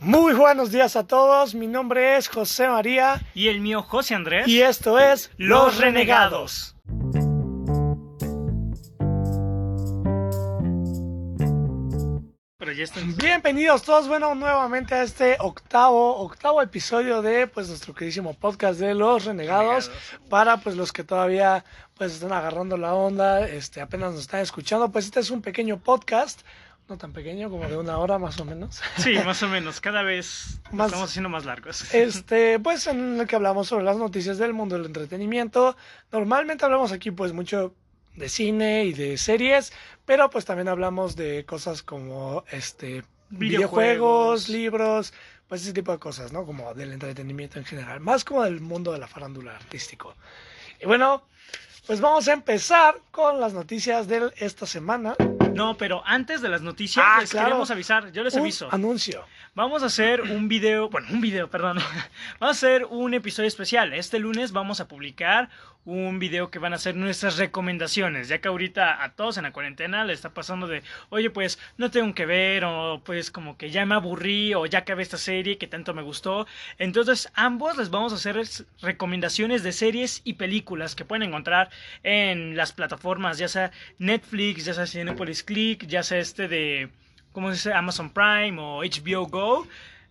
Muy buenos días a todos, mi nombre es José María Y el mío, José Andrés. y esto es Los Renegados. Pero ya están. Bienvenidos todos, bueno, nuevamente a este octavo, octavo episodio de pues nuestro queridísimo podcast de Los Renegados. Renegados. Para pues los que todavía pues están agarrando la onda, este apenas nos están escuchando, pues este es un pequeño podcast, no tan pequeño, como de una hora más o menos. Sí, más o menos. Cada vez Más- estamos haciendo más largos. Este, pues en el que hablamos sobre las noticias del mundo del entretenimiento. Normalmente hablamos aquí pues mucho de cine y de series, pero pues también hablamos de cosas como este videojuegos, Videojuegos. libros, pues ese tipo de cosas, ¿no? Como del entretenimiento en general, más como del mundo de la farándula artístico. Y bueno, pues vamos a empezar con las noticias de esta semana. No, pero antes de las noticias, Ah, les claro. queremos avisar. Yo les Un aviso. anuncio. Vamos a hacer un video, bueno, un video, perdón. Vamos a hacer un episodio especial. Este lunes vamos a publicar un video que van a ser nuestras recomendaciones, ya que ahorita a todos en la cuarentena le está pasando de, oye, pues no tengo que ver, o pues como que ya me aburrí, o ya acabé esta serie que tanto me gustó. Entonces, ambos les vamos a hacer es- recomendaciones de series y películas que pueden encontrar en las plataformas, ya sea Netflix, ya sea Cinepolis Click, ya sea este de como dice Amazon Prime o HBO Go.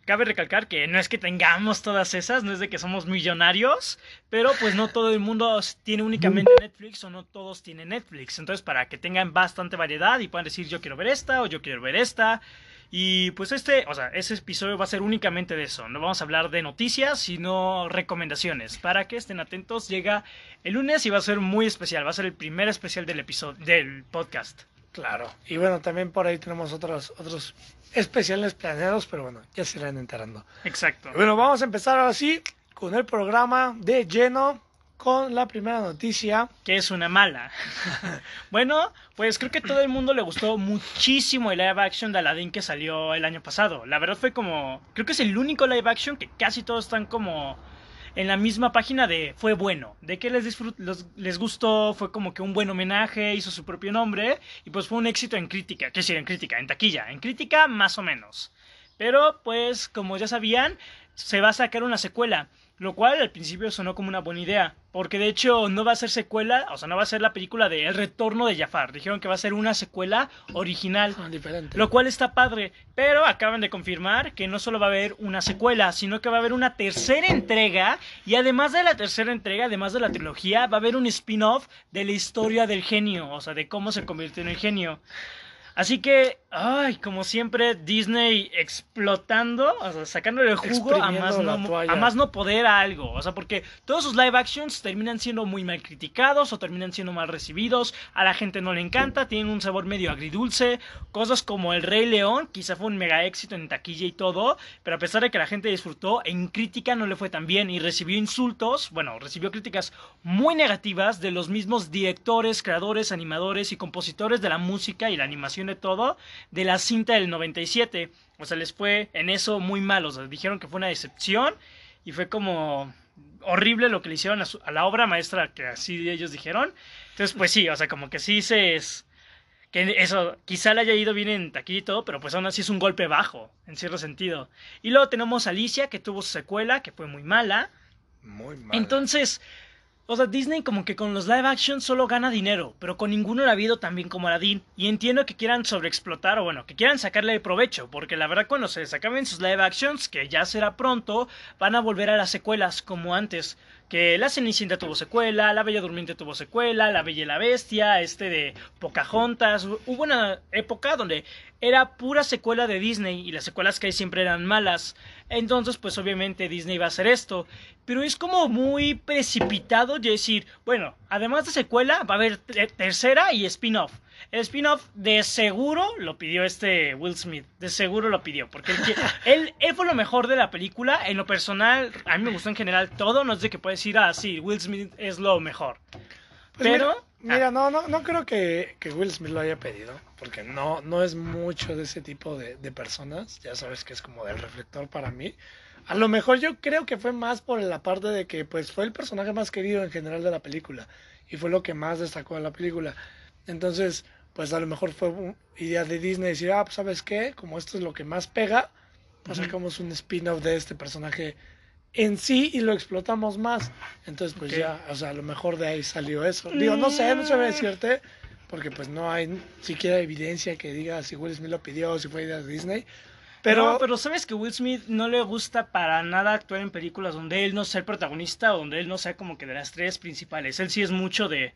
Cabe recalcar que no es que tengamos todas esas, no es de que somos millonarios, pero pues no todo el mundo tiene únicamente Netflix o no todos tienen Netflix. Entonces, para que tengan bastante variedad y puedan decir yo quiero ver esta o yo quiero ver esta. Y pues este, o sea, ese episodio va a ser únicamente de eso. No vamos a hablar de noticias, sino recomendaciones. Para que estén atentos, llega el lunes y va a ser muy especial. Va a ser el primer especial del episodio, del podcast. Claro. Y bueno, también por ahí tenemos otros, otros especiales planeados, pero bueno, ya se irán enterando. Exacto. Bueno, vamos a empezar ahora sí con el programa de lleno con la primera noticia. que es una mala. bueno, pues creo que todo el mundo le gustó muchísimo el live action de Aladdin que salió el año pasado. La verdad fue como, creo que es el único live action que casi todos están como en la misma página de fue bueno, de que les les gustó, fue como que un buen homenaje, hizo su propio nombre y pues fue un éxito en crítica, que sí, en crítica, en taquilla, en crítica más o menos. Pero pues como ya sabían, se va a sacar una secuela, lo cual al principio sonó como una buena idea, porque de hecho no va a ser secuela, o sea, no va a ser la película de El retorno de Jafar, dijeron que va a ser una secuela original. Ah, diferente. Lo cual está padre, pero acaban de confirmar que no solo va a haber una secuela, sino que va a haber una tercera entrega y además de la tercera entrega, además de la trilogía, va a haber un spin-off de la historia del genio, o sea, de cómo se convirtió en el genio. Así que, ay, como siempre, Disney explotando, o sea, sacándole el jugo a más, no, a más no poder a algo. O sea, porque todos sus live actions terminan siendo muy mal criticados o terminan siendo mal recibidos. A la gente no le encanta, tienen un sabor medio agridulce. Cosas como El Rey León, quizá fue un mega éxito en taquilla y todo, pero a pesar de que la gente disfrutó, en crítica no le fue tan bien y recibió insultos, bueno, recibió críticas muy negativas de los mismos directores, creadores, animadores y compositores de la música y la animación de todo de la cinta del 97. O sea, les fue en eso muy mal, o sea, dijeron que fue una decepción y fue como horrible lo que le hicieron a, su- a la obra maestra que así ellos dijeron. Entonces, pues sí, o sea, como que sí se es que eso quizá le haya ido bien en taquilla y todo, pero pues aún así es un golpe bajo, en cierto sentido. Y luego tenemos a Alicia, que tuvo su secuela, que fue muy mala. Muy mal. Entonces, o sea, Disney como que con los live action solo gana dinero, pero con ninguno ha habido tan bien como Aladdin. Y entiendo que quieran sobreexplotar o bueno, que quieran sacarle provecho, porque la verdad cuando se les acaben sus live actions, que ya será pronto, van a volver a las secuelas como antes. Que La Cenicienta tuvo secuela, La Bella Durmiente tuvo secuela, La Bella y la Bestia, este de Pocahontas. Hubo una época donde era pura secuela de Disney y las secuelas que hay siempre eran malas. Entonces, pues obviamente Disney va a hacer esto. Pero es como muy precipitado de decir, bueno, además de secuela, va a haber te- tercera y spin-off. El spin-off de seguro lo pidió este Will Smith, de seguro lo pidió, porque él, qui- él, él fue lo mejor de la película. En lo personal, a mí me gustó en general todo, no es de que puedes decir, ah, sí, Will Smith es lo mejor. Pues pero- Mira, mira, no, no, no creo que, que Will Smith lo haya pedido, porque no, no es mucho de ese tipo de, de personas. Ya sabes que es como del reflector para mí. A lo mejor yo creo que fue más por la parte de que pues fue el personaje más querido en general de la película y fue lo que más destacó de la película. Entonces, pues a lo mejor fue idea de Disney decir, ah, pues sabes qué, como esto es lo que más pega, pues sacamos un spin-off de este personaje en sí y lo explotamos más. Entonces, pues ya, o sea, a lo mejor de ahí salió eso. Digo, no sé, no sabría decirte, porque pues no hay siquiera evidencia que diga si Will Smith lo pidió o si fue idea de Disney. Pero, No, pero sabes que Will Smith no le gusta para nada actuar en películas donde él no sea el protagonista o donde él no sea como que de las tres principales. Él sí es mucho de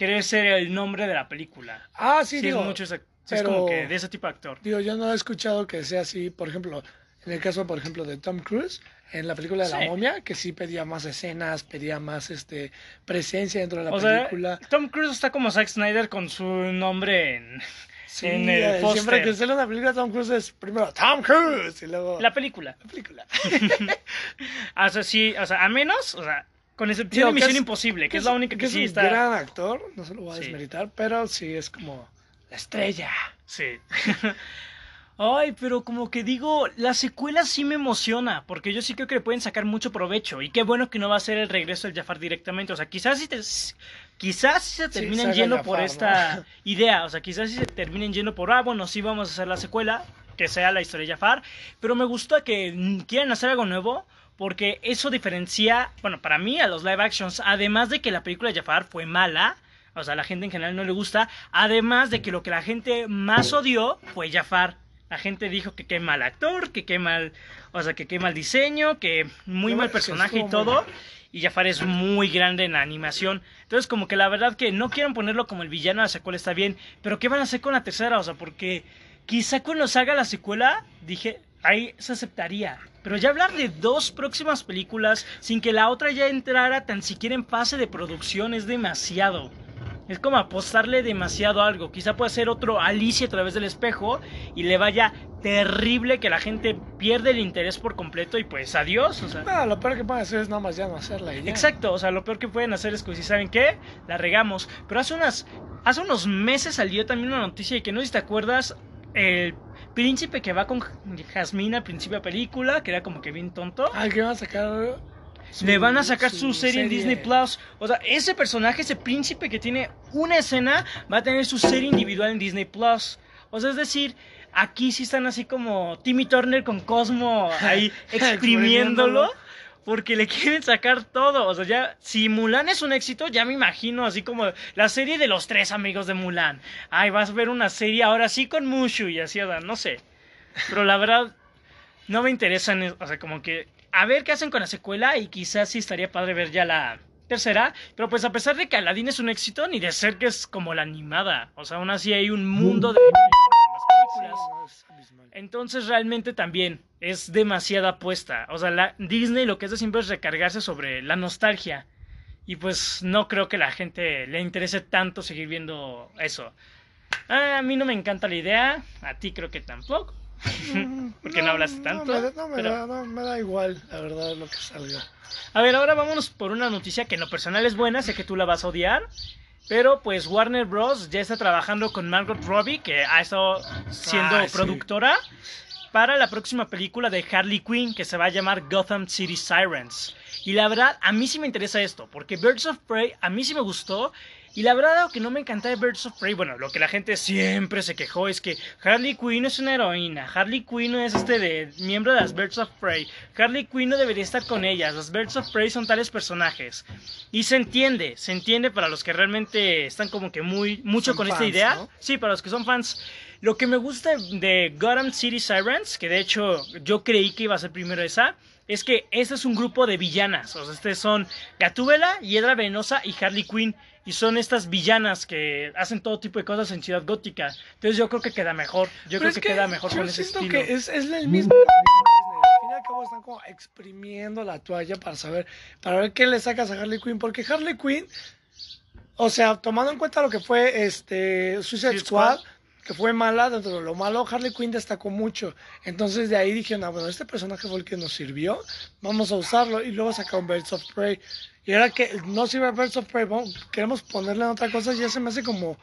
querer ser el nombre de la película. ah, sí, Sí, digo, es mucho ese- sí, es pero- como que de ese tipo de actor. digo, yo no he escuchado que sea así, por ejemplo, en el caso, por ejemplo, de Tom Cruise, en la película de Sí. La Momia, que sí pedía más escenas, pedía más este presencia dentro de la O sea, película. Tom Cruise está como Zack Snyder con su nombre en Sí, en el eh, siempre póster. que sale una película Tom Cruise es primero Tom Cruise y luego la película. la película. O sea, sí, o sea, a menos, o sea, con excepción de que Misión es- Imposible, que, es la única que, es sí un está. gran actor, no se lo voy a Sí. desmeritar, pero sí es como la estrella. Sí. Ay, pero como que digo, la secuela sí me emociona, porque yo sí creo que le pueden sacar mucho provecho. Y qué bueno que no va a ser el regreso del Jafar directamente. O sea, quizás si te, quizás si se Sí, terminen saca yendo Jafar, por ¿no? esta idea. O sea, quizás si se terminen yendo por, ah, bueno, sí vamos a hacer la secuela, que sea la historia de Jafar. Pero me gusta que quieran hacer algo nuevo. Porque eso diferencia, bueno, para mí a los live actions, además de que la película de Jafar fue mala, o sea, a la gente en general no le gusta, además de que lo que la gente más odió fue Jafar. La gente dijo que qué mal actor, que qué mal, o sea, que qué mal diseño, que muy mal personaje y todo. Y Jafar es muy grande en la animación. Entonces, como que la verdad que no quieren ponerlo como el villano de la secuela está bien. Pero ¿qué van a hacer con la tercera? O sea, porque quizá cuando salga la secuela, dije, ahí se aceptaría. Pero ya hablar de dos próximas películas sin que la otra ya entrara tan siquiera en fase de producción es demasiado. Es como apostarle demasiado a algo. Quizá pueda ser otro Alicia a través del espejo y le vaya terrible que la gente pierde el interés por completo y pues adiós. O sea, No, lo peor que pueden hacer es nada más ya no hacerla y ya. Exacto, o sea, lo peor que pueden hacer es que si saben qué, la regamos. Pero hace unas, hace unos meses salió también una noticia de que no sé si te acuerdas, el príncipe que va con Jasmine al principio de la película, que era como que bien tonto. Ah, que van a sacar. su- Le van a sacar su, serie, en Disney Plus. O sea, ese personaje, ese príncipe que tiene una escena, va a tener su serie individual en Disney Plus. O sea, es decir, aquí sí están así como Timmy Turner con Cosmo ahí exprimiéndolo. Porque le quieren sacar todo. O sea, ya, si Mulan es un éxito, ya me imagino así como la serie de los tres amigos de Mulan. Ay, vas a ver una serie ahora sí con Mushu y así, no sé. Pero la verdad, no me interesan, o sea, como que a ver qué hacen con la secuela y quizás sí estaría padre ver ya la tercera, pero pues a pesar de que Aladdin es un éxito, ni de ser que es como la animada, o sea, aún así hay un mundo de películas. Entonces realmente también es demasiada apuesta. O sea, la Disney lo que hace siempre es recargarse sobre la nostalgia. Y pues no creo que la gente le interese tanto seguir viendo eso. Ah, A mí no me encanta la idea, a ti creo que tampoco. Porque no hablaste tanto, No, me, da- no, me pero- da, no, me da igual, la verdad, lo que salga. A ver, ahora vámonos por una noticia que en lo personal es buena, sé que tú la vas a odiar. Pero pues Warner Bros. ya está trabajando con Margot Robbie, que ha estado siendo Ah, sí. Para la próxima película de Harley Quinn, que se va a llamar Gotham City Sirens. Y la verdad, a mí sí me interesa esto, porque Birds of Prey a mí sí me gustó. Y la verdad, lo que no me encanta de Birds of Prey, bueno, lo que la gente siempre se quejó es que Harley Quinn es una heroína, Harley Quinn es este de miembro de las Birds of Prey, Harley Quinn no debería estar con ellas, las Birds of Prey son tales personajes. Y se entiende, se entiende para los que realmente están como que muy mucho Son con esta idea. ¿no? Sí, para los que son fans. Lo que me gusta de Gotham City Sirens, que de hecho yo creí que iba a ser primero esa, es que este es un grupo de villanas. O sea, este son Gatúbela, Hiedra Venenosa y Harley Quinn. Y son estas villanas que hacen todo tipo de cosas en Ciudad Gótica. Entonces yo creo que queda mejor. Yo Pero creo es que, queda mejor yo con ese siento estilo. que es, es el mismo de Disney. Al fin y al cabo están como exprimiendo la toalla para saber, para ver qué le sacas a Harley Quinn. Porque Harley Quinn, o sea, tomando en cuenta lo que fue este Suicide Suicide Squad, Squad. Que fue mala, dentro de lo malo, Harley Quinn destacó mucho. Entonces de ahí dijeron, ah, bueno, este personaje fue el que nos sirvió, vamos a usarlo. Y luego sacaron Birds of Prey. Y ahora que no sirve Birds of Prey, vamos- queremos ponerle en otra cosa, ya se me hace como,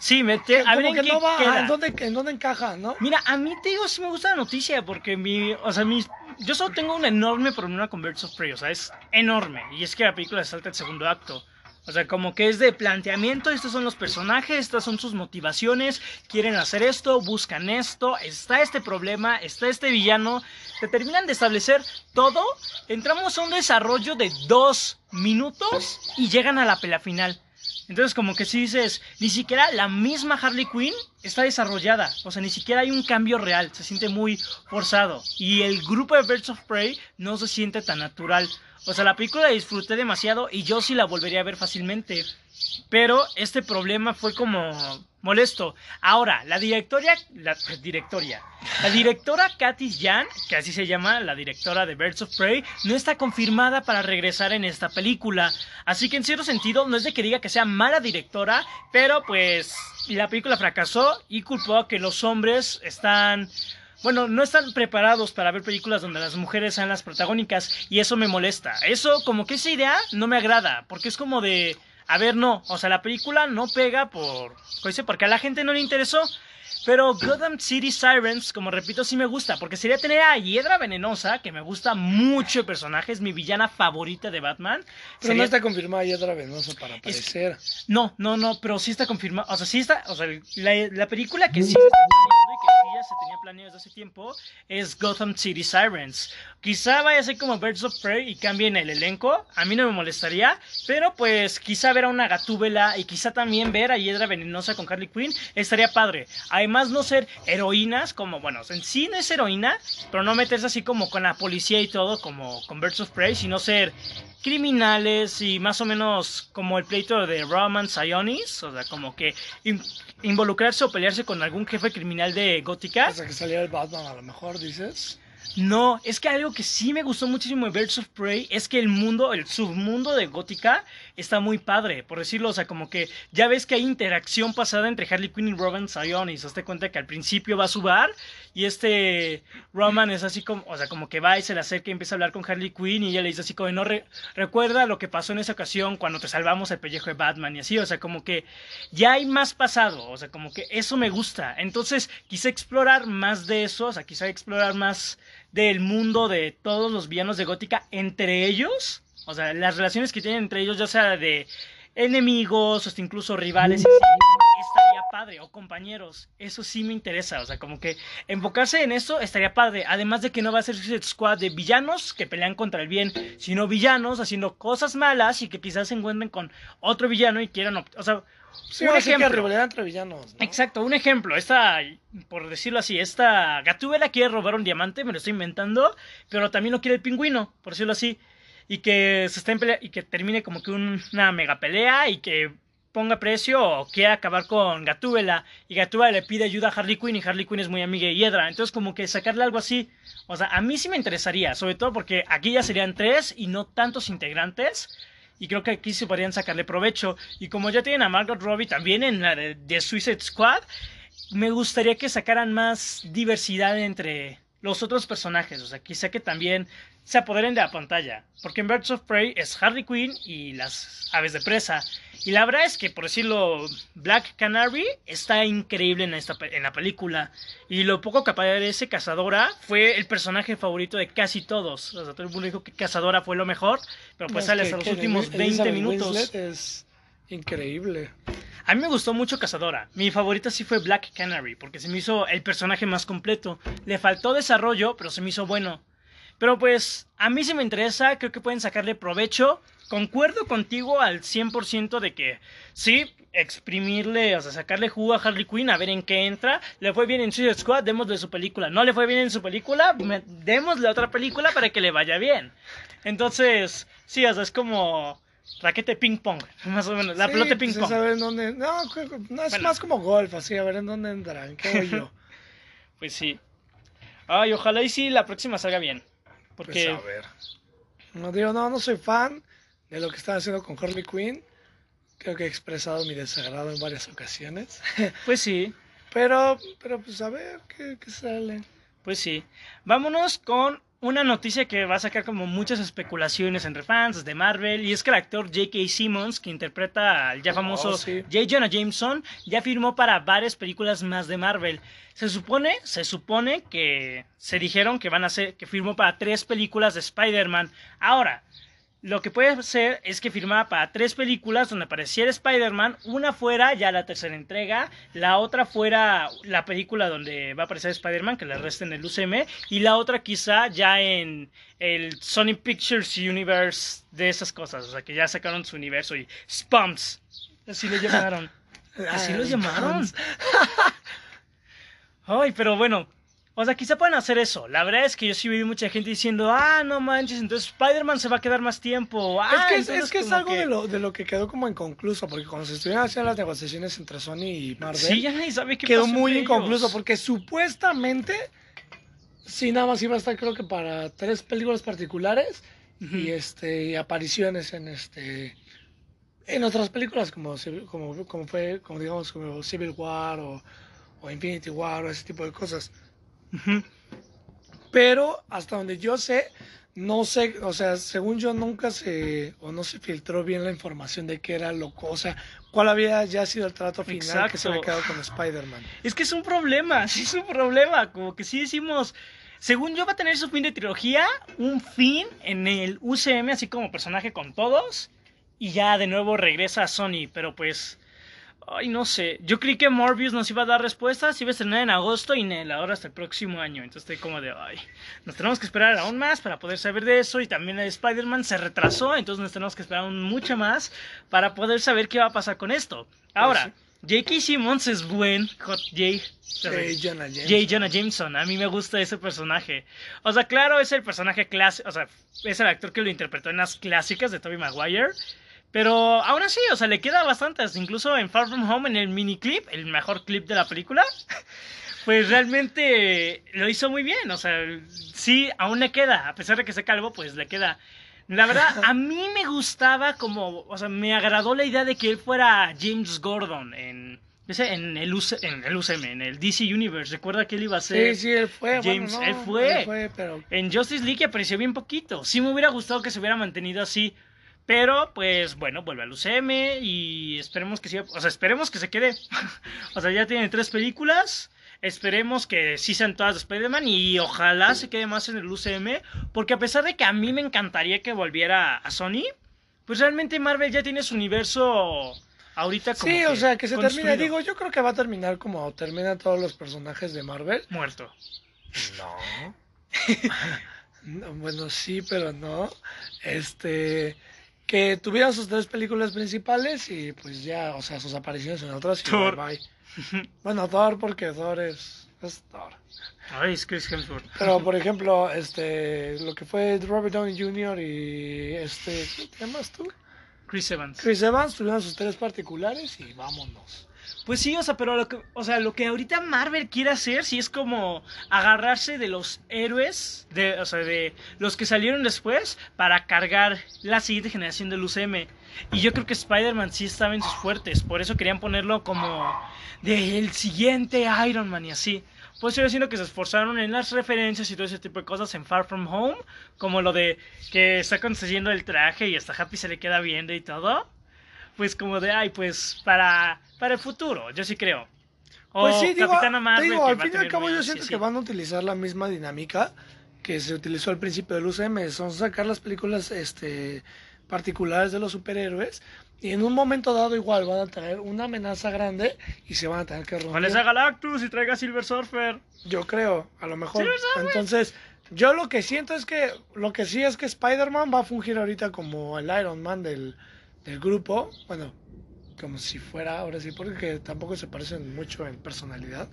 Sí, me te, a ver en que qué no va, queda. ¿en dónde, en dónde encaja, no? Mira, a mí te digo, sí me gusta la noticia porque mi, o sea, mis, yo solo tengo un enorme problema con Birds of Prey, o sea, es enorme. Y es que la película salta el segundo acto. O sea, como que es de planteamiento, estos son los personajes, estas son sus motivaciones, quieren hacer esto, buscan esto, está este problema, está este villano, te terminan de establecer todo, entramos a un desarrollo de dos minutos y llegan a la pelea final. Entonces, como que si dices, ni siquiera la misma Harley Quinn está desarrollada. O sea, ni siquiera hay un cambio real. Se siente muy forzado. Y el grupo de Birds of Prey no se siente tan natural. O sea, la película la disfruté demasiado y yo sí la volvería a ver fácilmente. Pero este problema fue como molesto. Ahora, la directoria, la directoria, la directora Kathy Jan, que así se llama, la directora de Birds of Prey, no está confirmada para regresar en esta película. Así que en cierto sentido, no es de que diga que sea mala directora, pero pues la película fracasó y culpó a que los hombres están bueno, no están preparados para ver películas donde las mujeres sean las protagónicas y eso me molesta. Eso, como que esa idea no me agrada, porque es como de, a ver, no, o sea, la película no pega por, porque a la gente no le interesó. Pero Gotham City Sirens, como repito, sí me gusta, porque sería tener a Hiedra Venenosa, que me gusta mucho el personaje, es mi villana favorita de Batman. Pero no está confirmada Hiedra Venenosa para aparecer. No, no, no, pero sí está confirmada, o sea, sí está, o sea, la, película que sí está ya se tenía planeado desde hace tiempo es Gotham City Sirens. Quizá vaya a ser como Birds of Prey y cambien el elenco, a mí no me molestaría, pero pues quizá ver a una gatúbela y quizá también ver a Hiedra Venenosa con Harley Quinn estaría padre. Además no ser heroínas como, bueno, en sí no es heroína, pero no meterse así como con la policía y todo como con Birds of Prey, sino ser criminales y más o menos como el pleito de Roman Sionis, o sea, como que involucrarse o pelearse con algún jefe criminal de Gótica. Sea, que saliera el Batman a lo mejor, dices. No, es que algo que sí me gustó muchísimo de Birds of Prey es que el mundo, el submundo de Gótica está muy padre, por decirlo, o sea, como que ya ves que hay interacción pasada entre Harley Quinn y Robin Sionis, te cuenta que al principio va a su bar y este Roman es así como, o sea, como que va y se le acerca y empieza a hablar con Harley Quinn y ella le dice así como, no recuerda lo que pasó en esa ocasión cuando te salvamos el pellejo de Batman y así, o sea, como que ya hay más pasado, o sea, como que eso me gusta, entonces quise explorar más de eso, o sea, quise explorar más del mundo de todos los villanos de Gótica entre ellos. O sea, las relaciones que tienen entre ellos, ya sea de enemigos o incluso rivales, estaría padre, o compañeros. Eso sí me interesa, o sea, como que enfocarse en eso estaría padre. Además de que no va a ser Suicide Squad de villanos que pelean contra el bien, sino villanos haciendo cosas malas y que quizás se encuentren con otro villano y quieran, o sea, Sí, un ejemplo. entre villanos. Exacto, un ejemplo. Esta, por decirlo así, esta Gatúbela quiere robar un diamante, me lo estoy inventando, pero también lo quiere el pingüino, por decirlo así. Y que se esté en pelea, y que termine como que una mega pelea y que ponga precio o quiera acabar con Gatúbela y Gatúbela le pide ayuda a Harley Quinn y Harley Quinn es muy amiga de Hiedra. Entonces como que sacarle algo así, o sea, a mí sí me interesaría, sobre todo porque aquí ya serían tres y no tantos integrantes y creo que aquí se podrían sacarle provecho. Y como ya tienen a Margot Robbie también en la de, Suicide Squad, me gustaría que sacaran más diversidad entre los otros personajes. O sea, quizá que también se apoderen de la pantalla. Porque en Birds of Prey es Harley Quinn y las aves de presa. Y la verdad es que, por decirlo, Black Canary está increíble en, esta, en la película. Y lo poco que aparece Cazadora fue el personaje favorito de casi todos. O sea, todo el mundo dijo que Cazadora fue lo mejor, pero pues sale hasta los últimos 20 minutos. es increíble. A mí me gustó mucho Cazadora. Mi favorita sí fue Black Canary, porque se me hizo el personaje más completo. Le faltó desarrollo, pero se me hizo bueno. Pero pues a mí sí me interesa, creo que pueden sacarle provecho. Concuerdo contigo al 100% de que sí, exprimirle, o sea, sacarle jugo a Harley Quinn, a ver en qué entra. Le fue bien en Suicide Squad, démosle su película. No le fue bien en su película, démosle otra película para que le vaya bien. Entonces, sí, o sea, es como raquete ping pong, más o menos, la pelota ping pues, pong. dónde, no, no es más como golf, así, a ver en dónde entran, qué yo. pues sí. Ay, ojalá y sí la próxima salga bien. Porque... Pues a ver. No digo, no, no soy fan de lo que están haciendo con Harley Quinn. Creo que he expresado mi desagrado en varias ocasiones. Pues sí. pero, pero pues a ver qué, qué sale. Pues sí. Vámonos con una noticia que va a sacar como muchas especulaciones entre fans de Marvel y es que el actor J.K. Simmons que interpreta al ya famoso oh, J. Jonah Jameson ya firmó para varias películas más de Marvel. Se supone, se supone que se dijeron que van a ser que firmó para tres películas de Spider-Man. Ahora, lo que puede hacer es que firmara para tres películas donde apareciera Spider-Man, una fuera ya la tercera entrega, la otra fuera la película donde va a aparecer Spider-Man, que le resta en el UCM, y la otra quizá ya en el Sony Pictures Universe de esas cosas, o sea que ya sacaron su universo y Spumps, así lo llamaron. Así lo llamaron. Ay, pero bueno, o sea, quizá puedan hacer eso. La verdad es que yo sí vi mucha gente diciendo, ah, no manches, entonces Spider-Man se va a quedar más tiempo. Ah, es que, es, que es algo que- de, lo, de lo que quedó como inconcluso, porque cuando se estuvieron haciendo las negociaciones entre Sony y Marvel, Sí, ya nadie sabe qué quedó pasó muy inconcluso, ellos. porque supuestamente sí nada más iba a estar creo que para tres películas particulares y este y apariciones en este en otras películas como como fue como digamos como Civil War o, o Infinity War o ese tipo de cosas Pero hasta donde yo sé no sé o sea según yo nunca se o no se filtró bien la información de qué era lo o sea cuál había ya sido el trato final que se había quedado con Spider-Man Es que es un problema, sí es un problema. Como que sí decimos, según yo va a tener su fin de trilogía, un fin en el UCM, así como personaje con todos, y ya de nuevo regresa a Sony, pero pues... Ay, no sé. Yo creí que Morbius nos iba a dar respuestas, iba a estrenar en agosto y Nel ahora hasta el próximo año. Entonces estoy como de, ay, nos tenemos que esperar aún más para poder saber de eso. Y también Spider-Man se retrasó, entonces nos tenemos que esperar aún mucho más para poder saber qué va a pasar con esto. Ahora, J.K. Simmons es buen, Hot J. Eh, Jonah Jameson. J. Jonah Jameson, a mí me gusta ese personaje. O sea, claro, es el personaje clásico, o sea, es el actor que lo interpretó en las clásicas de Tobey Maguire. Pero aún así, o sea, le queda bastantes. Incluso en Far From Home, en el mini clip, el mejor clip de la película, pues realmente lo hizo muy bien. O sea, sí, aún le queda. A pesar de que se calvo, pues le queda. La verdad, a mí me gustaba como, o sea, me agradó la idea de que él fuera James Gordon en, ese, en, el, UC en el UCM, en el DC Universe. Recuerda que él iba a ser... Sí, sí, él fue. James, bueno, no, él fue. Él fue, pero En Justice League apareció bien poquito. Sí me hubiera gustado que se hubiera mantenido así. Pero, pues, bueno, vuelve al UCM y esperemos que siga, o sea, esperemos que se quede. o sea, ya tiene tres películas. Esperemos que sí sean todas de Spider-Man y ojalá se quede más en el UCM. Porque a pesar de que a mí me encantaría que volviera a Sony, pues realmente Marvel ya tiene su universo ahorita como sí, o sea, que se construido. termina. Digo, yo creo que va a terminar como terminan todos los personajes de Marvel. Muerto. No. No, bueno, sí, pero no. Este. Que tuvieran sus tres películas principales y pues ya, o sea, sus apariciones en otras y Thor. bye, bye. Bueno, Thor, porque Thor es, es Thor. Ay, es Chris Hemsworth. Pero, por ejemplo, este, lo que fue Robert Downey Jr. y este, ¿qué llamas tú? Chris Evans. Chris Evans tuvieron sus tres particulares y vámonos. Pues sí, o sea, pero lo que, o sea, lo que ahorita Marvel quiere hacer, sí es como agarrarse de los héroes, de, o sea, de los que salieron después, para cargar la siguiente generación del UCM. Y yo creo que Spider-Man sí estaba en sus fuertes, por eso querían ponerlo como de el siguiente Iron Man y así. Pues yo siento que se esforzaron en las referencias y todo ese tipo de cosas en Far From Home, como lo de que está consiguiendo el traje y hasta Happy se le queda viendo y todo. Pues como de, ay, pues para, para el futuro, yo sí creo. O Pues sí, digo, te Marvel. digo, al fin y al cabo yo siento sí, que sí. van a utilizar la misma dinámica que se utilizó al principio del UCM, son sacar las películas este, particulares de los superhéroes y en un momento dado igual van a tener una amenaza grande y se van a tener que ¿Cuál romper. es a Galactus y traiga Silver Surfer? Yo creo, a lo mejor. Entonces, yo lo que siento es que, lo que sí es que Spider-Man va a fungir ahorita como el Iron Man del, del grupo. Bueno, como si fuera, ahora sí, porque tampoco se parecen mucho en personalidad.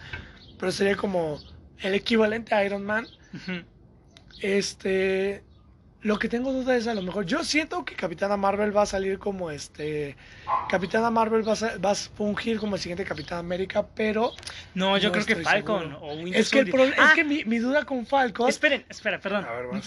Pero sería como el equivalente a Iron Man. Este, lo que tengo duda es a lo mejor, yo siento que Capitana Marvel va a salir como este, Capitana Marvel va a, va a fungir como el siguiente Capitán América, pero No, yo No creo que Falcon seguro. o Winter es que, el pro- Ah, es que mi, mi duda con Falcon... Esperen, espera, perdón. A ver.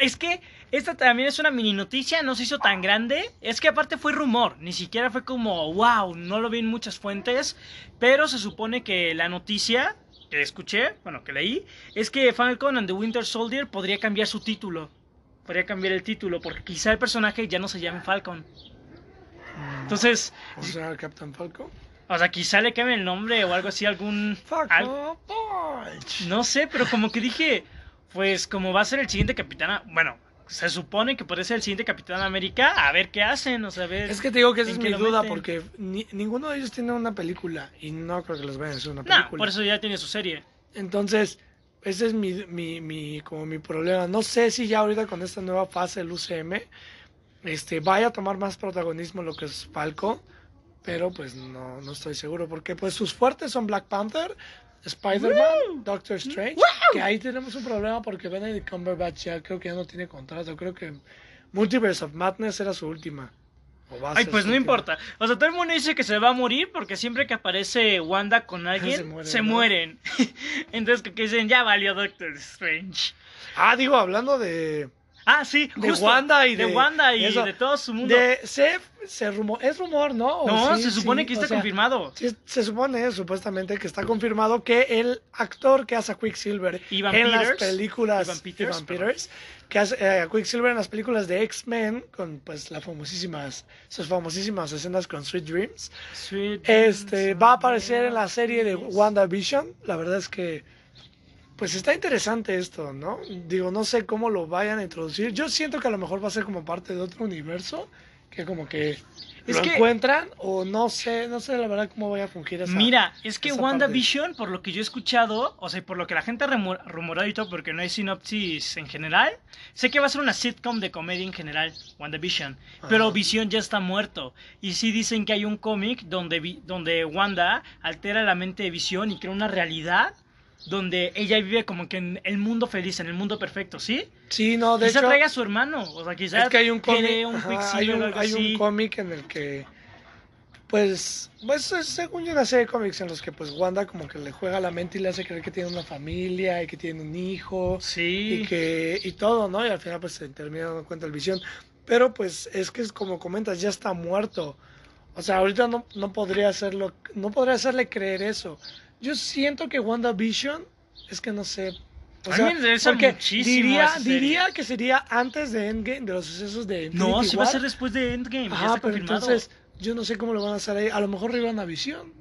Es que esta también es una mini noticia, no se hizo tan grande. Es que aparte fue rumor, ni siquiera fue como, wow, no lo vi en muchas fuentes. Pero se supone que la noticia que escuché, bueno, que leí, es que Falcon and the Winter Soldier podría cambiar su título. Podría cambiar el título, porque quizá el personaje ya no se llame Falcon. Entonces, O sea, Captain Falcon. o sea, quizá le cambien el nombre o algo así, algún... al- Falcon Punch. no sé, pero como que dije, pues como va a ser el siguiente capitán, bueno, se supone que puede ser el siguiente Capitán América, a ver qué hacen, o sea, a ver... Es que te digo que esa ¿en es mi duda, porque ni- ninguno de ellos tiene una película y no creo que les vayan a hacer una No, película. por eso ya tiene su serie. Entonces, ese es mi, mi, mi, como mi problema. No sé si ya ahorita con esta nueva fase del UCM este, vaya a tomar más protagonismo lo que es Falcon, pero pues no, no estoy seguro, porque pues sus fuertes son Black Panther, Spider-Man, Doctor Strange, que ahí tenemos un problema porque Benedict Cumberbatch ya creo que ya no tiene contrato, creo que Multiverse of Madness era su última. o va a Ay, pues no importa. O sea, todo el mundo dice que se va a morir porque siempre que aparece Wanda con alguien, Se se, mueren. Entonces, que dicen, ya valió Doctor Strange. Ah, digo, hablando de, Ah, sí, De justo, Wanda y de, de- Wanda y eso. de todo su mundo. de se, se rumor, es rumor, ¿no? ¿O no, sí, se supone sí? que está sea, confirmado. Sí, se supone, supuestamente, que está confirmado que el actor que hace a Quicksilver en las películas Evan Peters, Evan Peters, que hace eh, a Quicksilver en las películas de X-Men, con pues las famosísimas, sus famosísimas escenas con Sweet Dreams, Sweet este dreams va a aparecer en la serie de. WandaVision. La verdad es que pues está interesante esto, ¿no? Digo, no sé cómo lo vayan a introducir. Yo siento que a lo mejor va a ser como parte de otro universo, que como que Es lo que- encuentran o no sé, no sé la verdad cómo vaya a fungir esa. Mira, es que WandaVision, por lo que yo he escuchado, o sea, por lo que la gente ha rumorado y todo, porque no hay sinopsis en general, sé que va a ser una sitcom de comedia en general, WandaVision, pero Ajá. Vision ya está muerto. Y sí dicen que hay un cómic donde, donde Wanda altera la mente de Vision y crea una realidad donde ella vive como que en el mundo feliz, en el mundo perfecto, ¿sí? Sí, no, de quizá hecho traiga a su hermano, o sea, quizá es que hay un cómic, un ajá, hay un, hay un cómic en el que pues pues es- según yo una serie de cómics en los que pues Wanda como que le juega la mente y le hace creer que tiene una familia y que tiene un hijo Sí. y que y todo, ¿no? Y al final pues se termina dando cuenta el visión. Pero pues es que es como comentas, ya está muerto. O sea, ahorita no, no podría hacerlo, no podría hacerle creer eso. Yo siento que WandaVision, es que no sé. O A sea, mí me interesa porque diría, diría que sería antes de Endgame, de los sucesos de Infinity No, sí va a War. ser después de Endgame, está pero confirmado. entonces yo no sé cómo lo van a hacer ahí. A lo mejor iban a visión.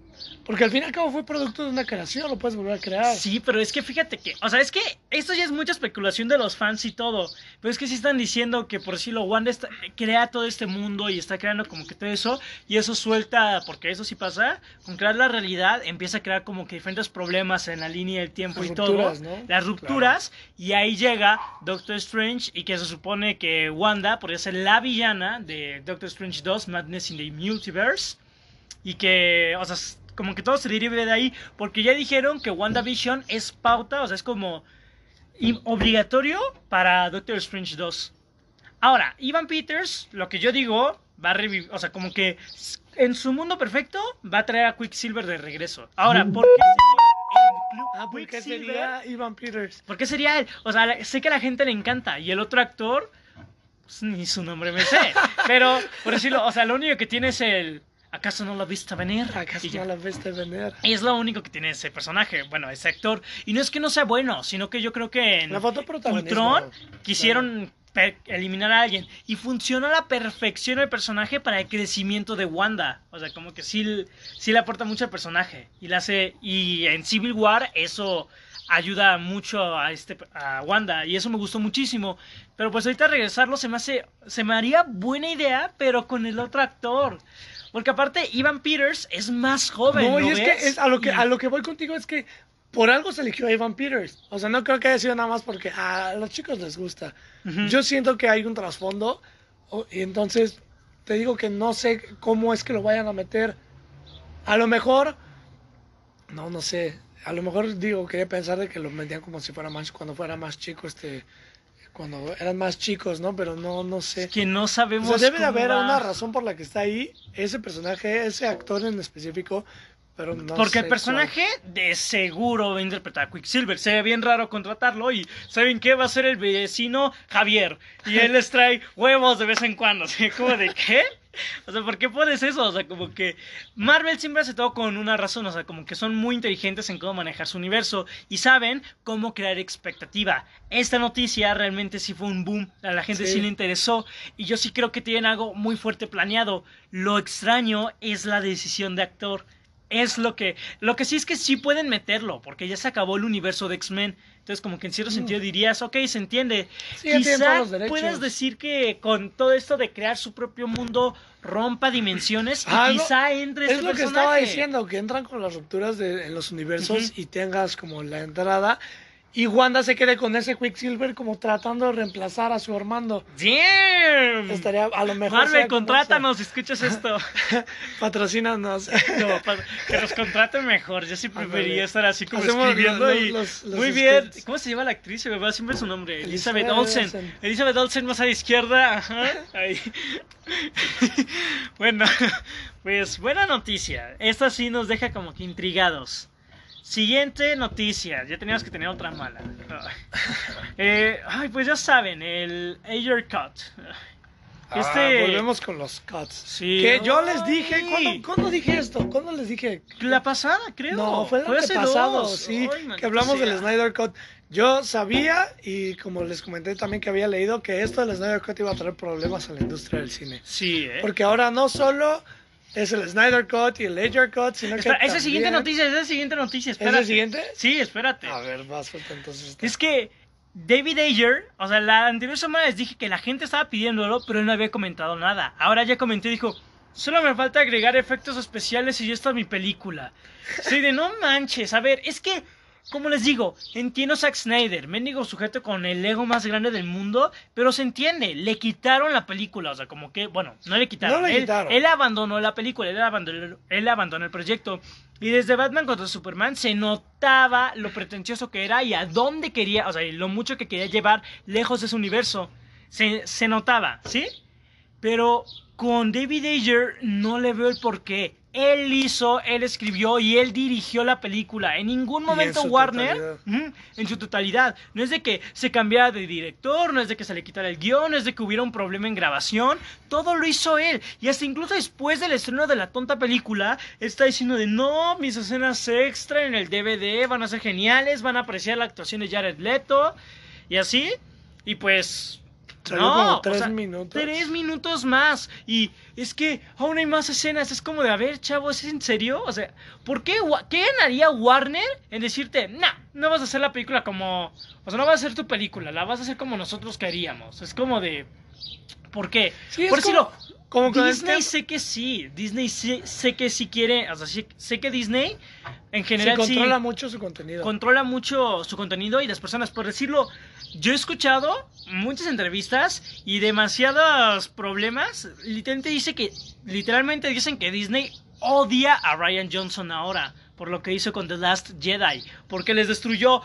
Porque al fin y al cabo fue producto de una creación, lo puedes volver a crear. Sí, pero es que fíjate que, o sea, es que esto ya es mucha especulación de los fans y todo, pero es que sí están diciendo que por si lo Wanda está- crea todo este mundo y está creando como que todo eso, y eso suelta, porque eso sí pasa, con crear la realidad empieza a crear como que diferentes problemas en la línea del tiempo Las y rupturas, todo, ¿no? las rupturas, y ahí llega Doctor Strange y que se supone que Wanda podría ser la villana de Doctor Strange 2, Madness in the Multiverse, y que, o sea, como que todo se derive de ahí, porque ya dijeron que WandaVision es pauta, o sea, es como obligatorio para Doctor Strange 2. Ahora, Ivan Peters, lo que yo digo, va a revivir, o sea, como que en su mundo perfecto va a traer a Quicksilver de regreso. Ahora, ¿por qué sería Ah, sería Ivan Peters. ¿Por qué sería él? O sea, sé que a la gente le encanta. Y el otro actor, pues, ni su nombre me sé. Pero, por decirlo, o sea, lo único que tiene es el. ¿Acaso no lo viste venir? ¿Acaso no la viste venir? Y es lo único que tiene ese personaje, bueno, ese actor. Y no es que no sea bueno, sino que yo creo que en La foto. Ultron quisieron pe- eliminar a alguien. Y funciona a la perfección el personaje para el crecimiento de Wanda. O sea, como que sí, sí le aporta mucho al personaje. Y, le hace, y en Civil War eso ayuda mucho a, este, a Wanda. Y eso me gustó muchísimo. Pero pues ahorita regresarlo se me hace. Se me haría buena idea, pero con el otro actor. Porque aparte, Ivan Peters es más joven. No, ¿no y es ves? que es a lo que a lo que voy contigo es que por algo se eligió a Ivan Peters. O sea, no creo que haya sido nada más porque a los chicos les gusta. Yo siento que hay un trasfondo y entonces te digo que no sé cómo es que lo vayan a meter. A lo mejor no, no sé. A lo mejor digo, quería pensar de que lo metían como si fuera más cuando fuera más chico este cuando eran más chicos, ¿no? Pero no no sé. que no O sabemos. sea, debe de haber va. una razón por la que está ahí ese personaje, ese actor en específico, pero no Porque sé el personaje de seguro va a interpretar a Quicksilver. Sería bien raro contratarlo y ¿saben qué? Va a ser el vecino Javier. Y él les trae huevos de vez en cuando. ¿sí? ¿Cómo de qué? O sea, ¿por qué pones eso? O sea, como que Marvel siempre hace todo con una razón. O sea, como que son muy inteligentes en cómo manejar su universo y saben cómo crear expectativa. Esta noticia realmente sí fue un boom. A la gente sí, Sí. le interesó. Y yo sí creo que tienen algo muy fuerte planeado. Lo extraño es la decisión de actor. Es lo que... Lo que sí es que sí pueden meterlo, porque ya se acabó el universo de X-Men. Entonces, como que en cierto sentido dirías, ok, se entiende. Sí, Quizá puedas decir que con todo esto de crear su propio mundo rompa dimensiones y Ah, quizá entre Es este lo que estaba diciendo, que entran con las rupturas de, en los universos y tengas como la entrada. Y Wanda se quede con ese Quicksilver como tratando de reemplazar a su Armando. ¡Damn! Estaría a lo mejor. Marvel, sea contrátanos si escuchas esto. Patrocínanos. No, pa- que nos contraten mejor. Yo sí preferiría estar así como Hacemos escribiendo los- y. los- los Muy bien. ¿Cómo se llama la actriz? Me va siempre su nombre. Elizabeth, Elizabeth Olsen. Olsen. Elizabeth Olsen más a la izquierda. Ajá. Ahí. bueno, pues buena noticia. Esta sí nos deja como que intrigados. Siguiente noticia. Ya teníamos que tener otra mala. Eh, ay, pues ya saben, el Ayer Cut. Ah, Este- volvemos con los cuts. Sí. Que yo les dije. ¿cuándo, cuándo dije esto? ¿Cuándo les dije? La pasada, creo. No, fue el pasado, dos. sí, Ay, que hablamos sea. del Snyder Cut. Yo sabía, y como les comenté también que había leído, que esto del Snyder Cut iba a traer problemas a la industria del cine. Sí, ¿eh? Porque ahora no solo es el Snyder Cut y el Ledger Cut, sino Espera, que esa es siguiente noticia, esa es siguiente noticia, ¿Es espérate. el siguiente? Sí, espérate. A ver, vas, falta entonces. Es que David Ayer, o sea, la anterior semana les dije que la gente estaba pidiéndolo, pero él no había comentado nada. Ahora ya comenté y dijo, solo me falta agregar efectos especiales y ya está mi película. Sí, de no manches, a ver, es que, como les digo, entiendo a Zack Snyder, mendigo sujeto con el ego más grande del mundo, pero se entiende, le quitaron la película, o sea, como que, bueno, no le quitaron. No le él, quitaron. él abandonó la película, él abandonó, él abandonó el proyecto. Y desde Batman contra Superman se notaba lo pretencioso que era y a dónde quería, o sea, y lo mucho que quería llevar lejos de su universo. Se, se notaba, ¿sí? Pero con David Ayer no le veo el porqué. Él hizo, él escribió y él dirigió la película. En ningún momento Warner, totalidad. en su totalidad, no es de que se cambiara de director, no es de que se le quitara el guion, no es de que hubiera un problema en grabación. Todo lo hizo él. Y hasta incluso después del estreno de la tonta película, está diciendo de no, mis escenas extra en el DVD van a ser geniales, van a apreciar la actuación de Jared Leto y así. Y pues Salió no, como o tres sea, minutos. Tres minutos más. Y es que aún hay más escenas. Es como de, a ver, chavo, ¿es en serio? O sea, ¿por qué, qué ganaría Warner en decirte, nah, no vas a hacer la película como... O sea, no vas a hacer tu película, la vas a hacer como nosotros queríamos. Es como de... ¿Por qué? Sí, Por como- decirlo, Como el Disney sé que sí. Disney sé, sé que sí quiere... O sea, sí- sé que Disney en general sí controla mucho su contenido. controla mucho su contenido y las personas. Por decirlo, yo he escuchado muchas entrevistas y demasiados problemas. Literalmente dice que, literalmente dicen que Disney odia a Ryan Johnson ahora por lo que hizo con The Last Jedi, porque les destruyó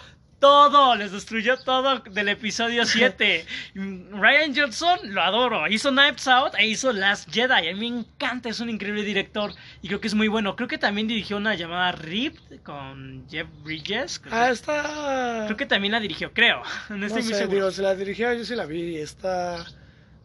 todo, les destruyó todo del episodio 7. Ryan Johnson lo adoro, hizo Knives Out e hizo Last Jedi. A mí me encanta, es un increíble director y creo que es muy bueno. Creo que también dirigió una llamada Ripped con Jeff Bridges. Ah, está. creo que también la dirigió, creo. No No estoy muy sé, seguro. digo, se la dirigió, yo sí la vi y está.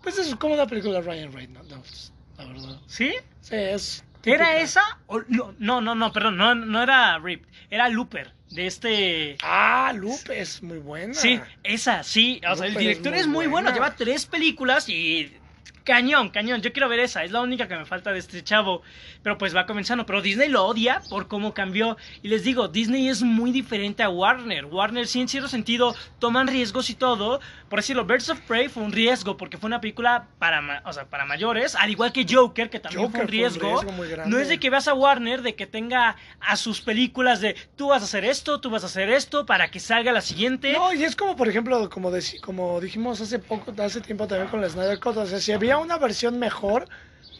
Pues es como una película de Ryan Reynolds, la verdad. ¿Sí? Sí, es. ¿Era esa? O- no, no, no, perdón, no, no era Ripped, era Looper, de este... Ah, Lupe es muy buena. Sí, esa, sí. O sea, el es director muy es muy bueno. Lleva tres películas y. Cañón, cañón. Yo quiero ver esa. Es la única que me falta de este chavo. Pero pues va comenzando. Pero Disney lo odia por cómo cambió. Y les digo, Disney es muy diferente a Warner. Warner, sí, en cierto sentido, toman riesgos y todo. Por decirlo, Birds of Prey fue un riesgo porque fue una película para, o sea, para mayores. Al igual que Joker, que también fue Joker un fue un riesgo. riesgo muy grande. no es de que veas a Warner, de que tenga a sus películas de tú vas a hacer esto, tú vas a hacer esto, para que salga la siguiente. No, y es como, por ejemplo, como, deci- como dijimos hace poco, hace tiempo también con la Snyder Cut, o sea, si había una versión mejor,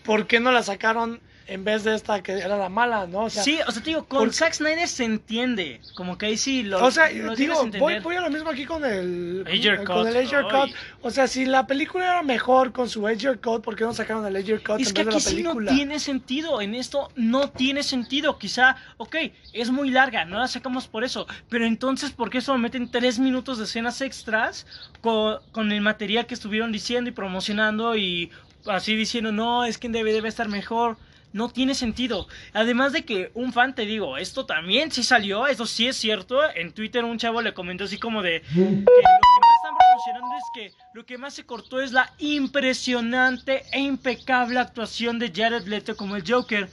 ¿por qué no la sacaron en vez de esta que era la mala, no? O sea, sí, o sea, te digo, con porque- Zack Snyder se entiende. Como que ahí sí lo. o sea, lo digo, voy, voy a lo mismo aquí con el Ayer con Cut, el Ayer ay. Cut. O sea, si la película era mejor con su Ayer Cut, ¿por qué no sacaron el Ayer Cut Es en que vez de aquí sí no tiene sentido. En esto no tiene sentido. Quizá, ok, es muy larga, no la sacamos por eso. Pero entonces, ¿por qué solo meten tres minutos de escenas extras con, con el material que estuvieron diciendo y promocionando y así diciendo, no, es que en DVD debe estar mejor? No tiene sentido. Además de que un fan, te digo, esto también sí salió, eso sí es cierto. En Twitter un chavo le comentó así como de que lo que más están promocionando es que lo que más se cortó es la impresionante e impecable actuación de Jared Leto como el Joker.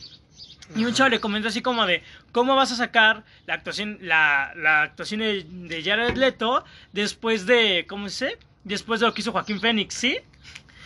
Y un chavo le comentó así como de, ¿cómo vas a sacar la actuación, la, la actuación de, de Jared Leto después de, ¿cómo se? Después de lo que hizo Joaquín Phoenix, ¿sí?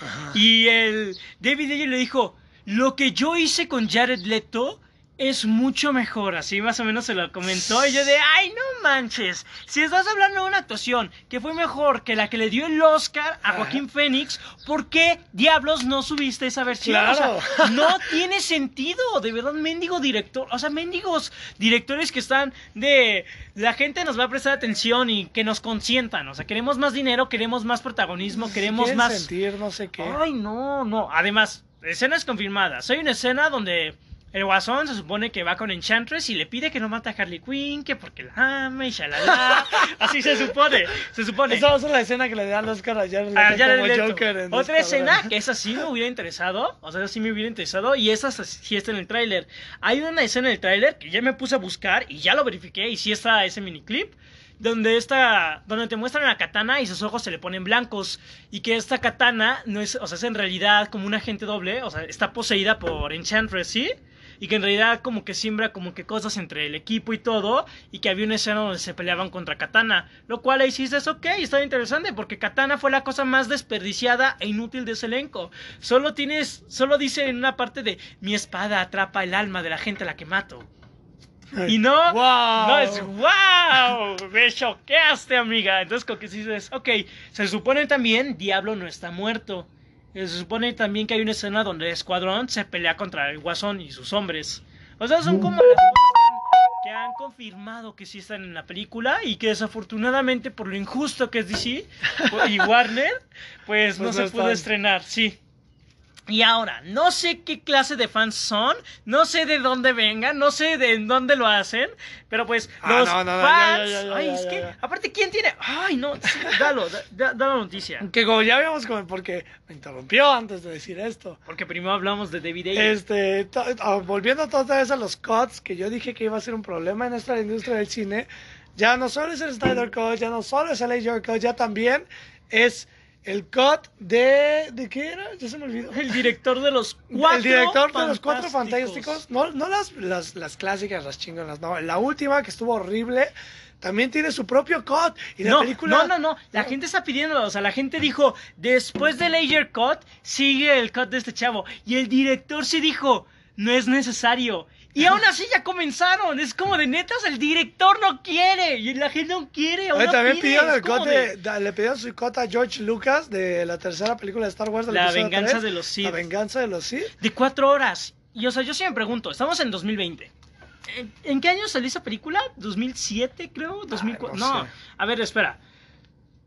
Ajá. Y el David Ayer le dijo, lo que yo hice con Jared Leto es mucho mejor, así más o menos se lo comentó. Y yo de, ay, no manches, si estás hablando de una actuación que fue mejor que la que le dio el Oscar a Joaquín Phoenix, ¿por qué diablos no subiste esa versión? O sea, Claro. no tiene sentido, de verdad, mendigo director, o sea, mendigos directores que están de, la gente nos va a prestar atención y que nos consientan, o sea, queremos más dinero, queremos más protagonismo, queremos Quieren más... sentir no sé qué. Ay, no, no. Además, escenas confirmadas. Hay una escena donde el guasón se supone que va con Enchantress y le pide que no mate a Harley Quinn, que porque la ama y shalala. Así se supone, se supone. Esa va a ser la escena que le dan el Oscar a Jared Ah, como Leto. Joker en Otra escena que esa sí me hubiera interesado, o sea, esa sí me hubiera interesado y esa sí está en el tráiler. Hay una escena en el tráiler que ya me puse a buscar y ya lo verifiqué y sí está ese miniclip donde esta donde te muestran a katana y sus ojos se le ponen blancos y que esta katana no es, o sea, es en realidad como un agente doble, o sea, está poseída por Enchantress, ¿sí? Y que en realidad como que siembra como que cosas entre el equipo y todo y que había una escena donde se peleaban contra Katana, lo cual ahí sí dices, ok, está interesante porque Katana fue la cosa más desperdiciada e inútil de ese elenco. Solo tienes, solo dice en una parte de mi espada atrapa el alma de la gente a la que mato. Y no, ¡Wow! no es wow, me choqueaste, amiga. Entonces, como que sí dices, ok, se supone también Diablo no está muerto. Eh, Se supone también que hay una escena donde escuadrón se pelea contra el guasón y sus hombres. O sea, son como las cosas que han, confirmado que sí están en la película y que desafortunadamente por lo injusto que es DC y Warner, pues, no Pues se no pudo están. estrenar, sí. Y ahora, no sé qué clase de fans son, no sé de dónde vengan, no sé de dónde lo hacen, pero pues Ah, los no, no, no, fans... ya, ya, ya, ay, ya, es ya, que, ya. aparte, ¿quién tiene? Ay, no, dalo, da, da- da la noticia. Que como ya habíamos comentado, porque me interrumpió antes de decir esto. Porque primero hablamos de David Ayer. Este, volviendo otra vez a los cuts, que yo dije que iba a ser un problema en esta industria del cine, ya no solo es el Snyder Cut, ya no solo es el Ayer Cut, ya también es el cut de... ¿De qué era? Ya se me olvidó. El director de los cuatro el director de los cuatro fantásticos. no, no las, las, las clásicas, las chingonas, no, la última que estuvo horrible, también tiene su propio cut. Y la no, película... no, no, no, la gente está pidiéndolo, o sea, la gente dijo, después del Ayer Cut, sigue el cut de este chavo. Y el director sí dijo, no es necesario. Y aún así ya comenzaron, es como de netas, el director no quiere, y la gente no quiere, Oye, no también pide, pidieron es el cut de, le pidieron su cut a George Lucas de la tercera película de Star Wars. del La venganza tres, de los Sith. La venganza de los Sith. De cuatro horas. Y o sea, yo sí me pregunto, estamos en 2020. ¿En, en qué año salió esa película? ¿2007 creo? ¿2004? no no, sé. a ver, espera.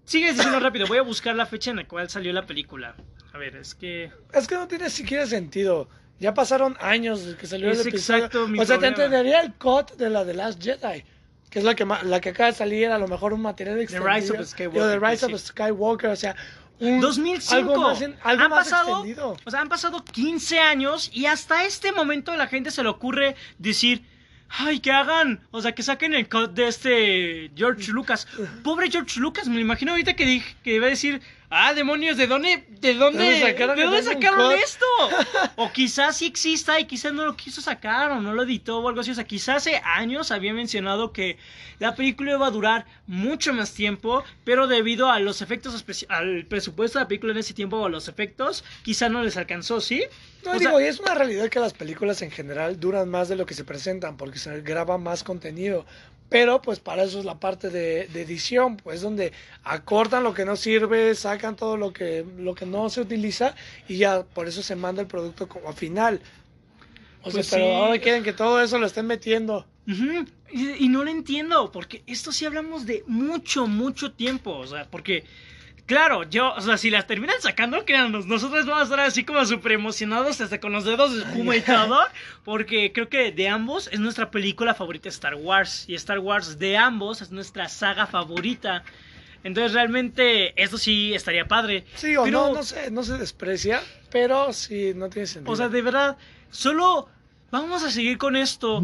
Sigues diciendo rápido, voy a buscar la fecha en la cual salió la película. A ver, es que... Es que no tiene siquiera sentido. Ya pasaron años desde que salió Es el episodio. exacto mi o sea, te entendería el cut de la de Last Jedi. Que es la que, ma- la que acaba de salir, a lo mejor un material extendido. Rise of the Skywalker, The Rise sí. of the Skywalker, o sea... un- 2005. Algo más, en- algo han más pasado, extendido. o sea, han pasado 15 años y hasta este momento a la gente se le ocurre decir, ay, que hagan, o sea, que saquen el cut de este George Lucas. Pobre George Lucas, me lo imagino ahorita que dije que iba a decir, ah, demonios, ¿de dónde, de dónde, ¿De dónde sacaron ¿de dónde sacaron esto? O quizás sí exista y quizás no lo quiso sacar o no lo editó o algo así. O sea, quizás hace años había mencionado que la película iba a durar mucho más tiempo, pero debido a los efectos al presupuesto de la película en ese tiempo o a los efectos, quizás no les alcanzó, ¿sí? No, O digo, sea- y es una realidad que las películas en general duran más de lo que se presentan porque se graba más contenido. Pero pues para eso es la parte de, de edición, pues donde acortan lo que no sirve, sacan todo lo que, lo que no se utiliza y ya por eso se manda el producto como a final. O Pues sea, pero sí. ahora quieren que todo eso lo estén metiendo. Y no lo entiendo, porque esto sí hablamos de mucho, mucho tiempo, o sea, porque, claro, yo, o sea, si las terminan sacando, créanos, nosotros vamos a estar así como súper emocionados, hasta con los dedos de espuma y todo, porque creo que de ambos es nuestra película favorita Star Wars, y Star Wars de ambos es nuestra saga favorita. Entonces realmente esto sí estaría padre. Sí, o Pero- no, no se, no se desprecia, pero sí, no tiene sentido. O sea, de verdad, solo vamos a seguir con esto.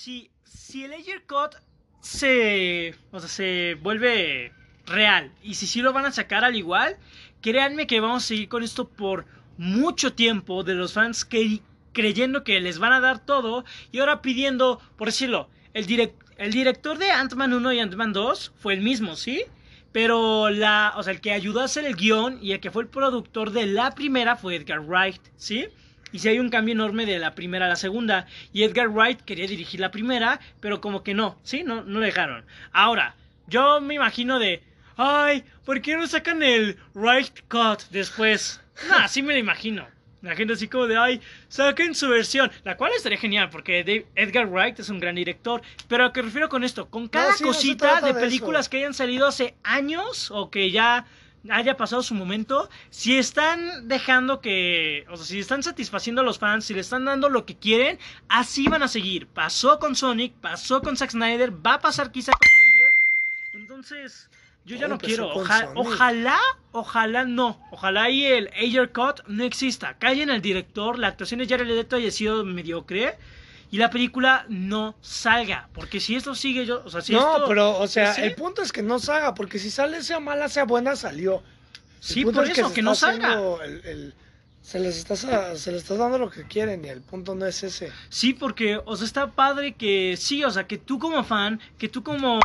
Si, si el Ayer Cut se, o sea, se vuelve real y si sí lo van a sacar al igual, créanme que vamos a seguir con esto por mucho tiempo de los fans que creyendo que les van a dar todo y ahora pidiendo, por decirlo, el, el director de Ant-Man 1 y Ant-Man 2 fue el mismo, ¿sí? Pero la, o sea, el que ayudó a hacer el guion y el que fue el productor de la primera fue Edgar Wright, ¿sí? Y si hay un cambio enorme de la primera a la segunda. Y Edgar Wright quería dirigir la primera, pero como que no, ¿sí? No, no dejaron. Ahora, yo me imagino de, ay, ¿por qué no sacan el Wright Cut después? Nah, así me lo imagino. La gente así como de, ay, saquen su versión. La cual estaría genial, porque Edgar Wright es un gran director. Pero a qué refiero con esto, con cada cosita de, películas que hayan salido hace años o que ya haya pasado su momento, si están dejando que, o sea, si están satisfaciendo a los fans, si le están dando lo que quieren, así van a seguir. Pasó con Sonic, pasó con Zack Snyder, va a pasar quizá con Major. Entonces, yo ya no quiero. ojalá, ojalá no. Ojalá y el Ayer Cut no exista. Callen al director, la actuación de Jared Leto haya sido mediocre y la película no salga. Porque si esto sigue, yo. O sea, si no, pero, o sea, el punto es que no salga. Porque si sale, sea mala, sea buena, salió. sí, por eso, que, no salga. se les está se les está dando lo que quieren y el punto no es ese. Sí, porque o sea, está padre que sí, o sea, que tú como fan, que tú como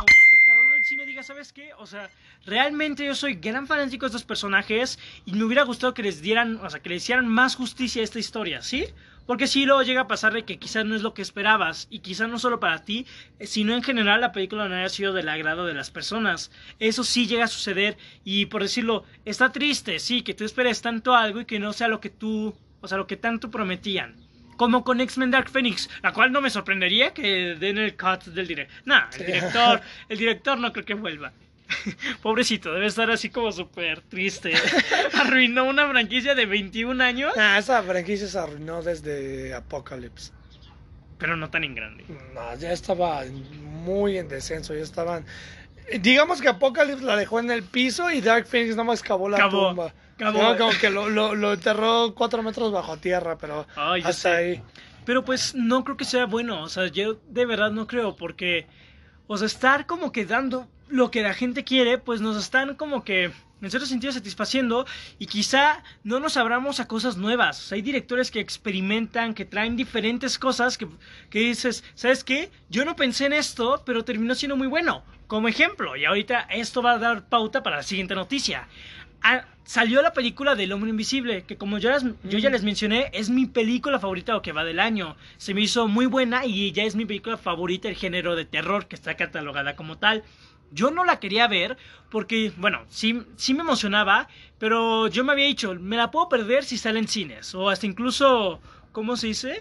¿sabes qué? O sea, realmente yo soy gran fanático de estos personajes y me hubiera gustado que les dieran, o sea, que le hicieran más justicia a esta historia, ¿sí? Porque si luego llega a pasar de que quizás no es lo que esperabas y quizás no solo para ti, sino en general la película no haya sido del agrado de las personas. Eso sí llega a suceder y por decirlo, está triste, sí, que tú esperes tanto algo y que no sea lo que tú, o sea, lo que tanto prometían como con X-Men Dark Phoenix, la cual no me sorprendería que den el cut del director. Nah, el director, el director no creo que vuelva. Pobrecito, debe estar así como súper triste. Arruinó una franquicia de 21 años. Ah, esa franquicia se arruinó desde Apocalypse. Pero no tan en grande. No, ya estaba muy en descenso, ya estaban... Digamos que Apocalypse la dejó en el piso y Dark Phoenix nada más cavó la tumba. No, como que lo, lo, enterró cuatro metros bajo tierra, pero hasta ahí. Pero pues no creo que sea bueno, o sea, yo de verdad no creo, porque, o sea, estar como que dando lo que la gente quiere, pues nos están como que en cierto sentido satisfaciendo y quizá no nos abramos a cosas nuevas. O sea, hay directores que experimentan, que traen diferentes cosas que, que, dices, ¿sabes qué? Yo no pensé en esto, pero terminó siendo muy bueno. Como ejemplo, y ahorita esto va a dar pauta para la siguiente noticia. Ah, salió la película del Hombre Invisible, que como yo, yo ya les mencioné, es mi película favorita o que va del año. Se me hizo muy buena y ya es mi película favorita el género de terror, que está catalogada como tal. Yo no la quería ver porque, bueno, sí, sí me emocionaba, pero yo me había dicho, me la puedo perder si sale en cines, o hasta incluso, ¿cómo se dice?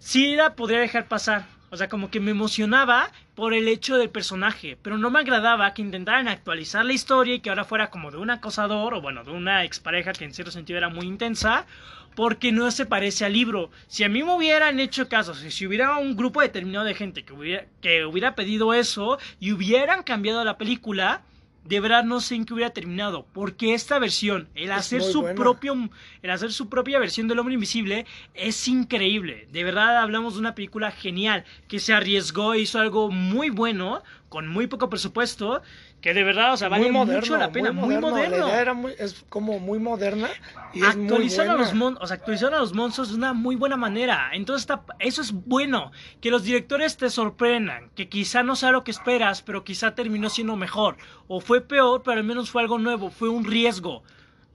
Sí la podría dejar pasar, o sea, como que me emocionaba por el hecho del personaje, pero no me agradaba que intentaran actualizar la historia y que ahora fuera como de un acosador o bueno, de una expareja que en cierto sentido era muy intensa, porque no se parece al libro. Si a mí me hubieran hecho caso, si hubiera un grupo determinado de gente que hubiera, que hubiera pedido eso y hubieran cambiado la película, de verdad no sé en qué hubiera terminado, porque esta versión, el hacer su propio el hacer su propia versión del Hombre Invisible es increíble. De verdad hablamos de una película genial que se arriesgó e hizo algo muy bueno con muy poco presupuesto que de verdad, o sea, vale mucho la pena, muy moderno. La idea era muy, es como muy moderna y es muy buena. A los mon o sea, actualizaron a los monstruos de una muy buena manera. Entonces, está, eso es bueno. Que los directores te sorprendan. Que quizá no sea lo que esperas, pero quizá terminó siendo mejor. O fue peor, pero al menos fue algo nuevo. Fue un riesgo.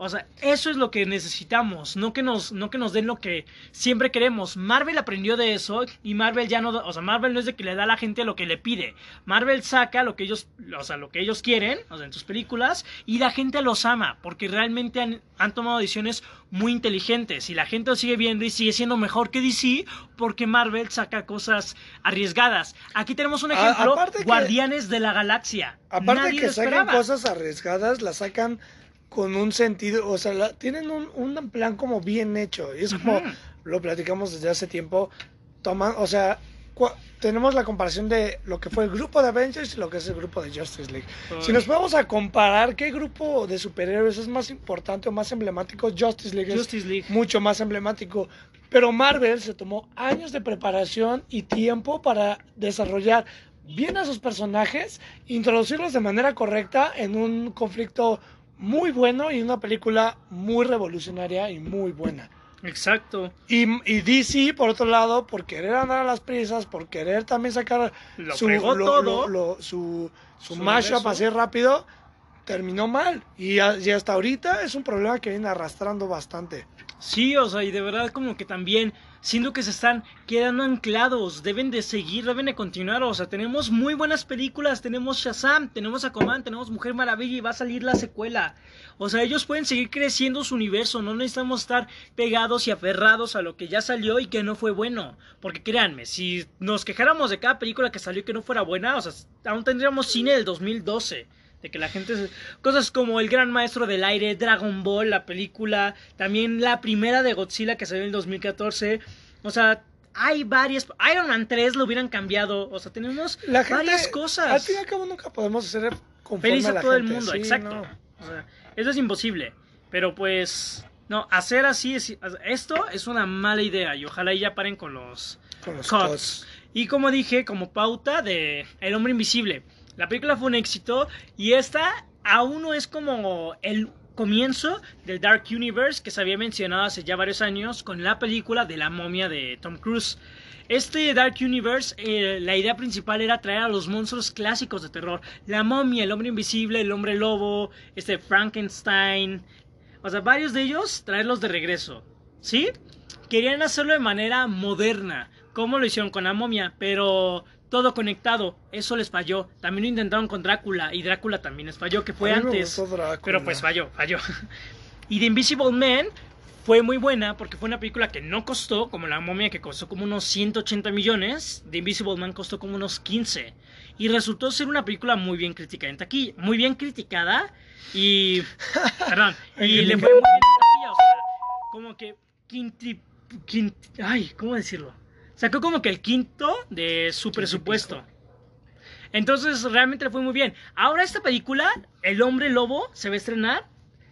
O sea, eso es lo que necesitamos, no que nos, no que nos den lo que siempre queremos. Marvel aprendió de eso y Marvel ya no, o sea, Marvel no es de que le da a la gente lo que le pide. Marvel saca lo que ellos, o sea, lo que ellos quieren, o sea, en sus películas y la gente los ama porque realmente han, han tomado decisiones muy inteligentes y la gente lo sigue viendo y sigue siendo mejor que DC porque Marvel saca cosas arriesgadas. Aquí tenemos un ejemplo, Guardianes de la Galaxia. Aparte que sacan cosas arriesgadas, las sacan con un sentido, o sea, tienen un, un, plan como bien hecho. Y es como lo platicamos desde hace tiempo. Toman, o sea, tenemos la comparación de lo que fue el grupo de Avengers y lo que es el grupo de Justice League. Si nos vamos a comparar qué grupo de superhéroes es más importante o más emblemático, Justice League Justice League. mucho más emblemático. Pero Marvel se tomó años de preparación y tiempo para desarrollar bien a sus personajes, introducirlos de manera correcta en un conflicto muy bueno y una película muy revolucionaria y muy buena. Exacto. Y, y DC, por otro lado, por querer andar a las prisas, por querer también sacar Lo su, lo- todo. lo- su, su Su mashup así rápido, terminó mal. Y, y hasta ahorita es un problema que viene arrastrando bastante. Sí, o sea, y de verdad como que también siento que se están quedando anclados, deben de seguir, deben de continuar, o sea, tenemos muy buenas películas, tenemos Shazam, tenemos Aquaman, tenemos Mujer Maravilla y va a salir la secuela. O sea, ellos pueden seguir creciendo su universo, no necesitamos estar pegados y aferrados a lo que ya salió y que no fue bueno. Porque créanme, si nos quejáramos de cada película que salió y que no fuera buena, o sea, aún tendríamos cine del 2012. De que la gente... se- Cosas como El Gran Maestro del Aire, Dragon Ball, la película, también la primera de Godzilla que salió en el 2014. O sea, hay varias... Iron Man 3 lo hubieran cambiado. O sea, tenemos La gente, varias Al cosas. fin y al cabo nunca podemos conforme Feliz a la todo el mundo, sí, exacto. no. O sea, eso es imposible. Pero pues... No, hacer así es... Esto es una mala idea y ojalá y ya paren con los... Con los Cuts. cuts. Y como dije, como pauta de El hombre invisible. La película fue un éxito y esta aún no es como el comienzo del Dark Universe que se había mencionado hace ya varios años con la película de la momia de Tom Cruise. Este Dark Universe, eh, la idea principal era traer a los monstruos clásicos de terror. La momia, el hombre invisible, el hombre lobo, este Frankenstein. O sea, varios de ellos traerlos de regreso. ¿Sí? Querían hacerlo de manera moderna, como lo hicieron con la momia, pero todo conectado. Eso les falló. También lo intentaron con Drácula y Drácula también les falló, que fue antes. Pero pues falló, falló. Y The Invisible Man fue muy buena porque fue una película que no costó, como La momia que costó como unos 180 millones, The Invisible Man costó como unos 15. Y resultó ser una película muy bien criticada en taquilla, muy bien criticada y... perdón, y le fue muy bien en taquilla, o sea, como que quinti, quinti- ay, ¿cómo decirlo? Sacó como que el quinto de su presupuesto. Entonces realmente le fue muy bien. Ahora esta película, El hombre lobo, se va a estrenar.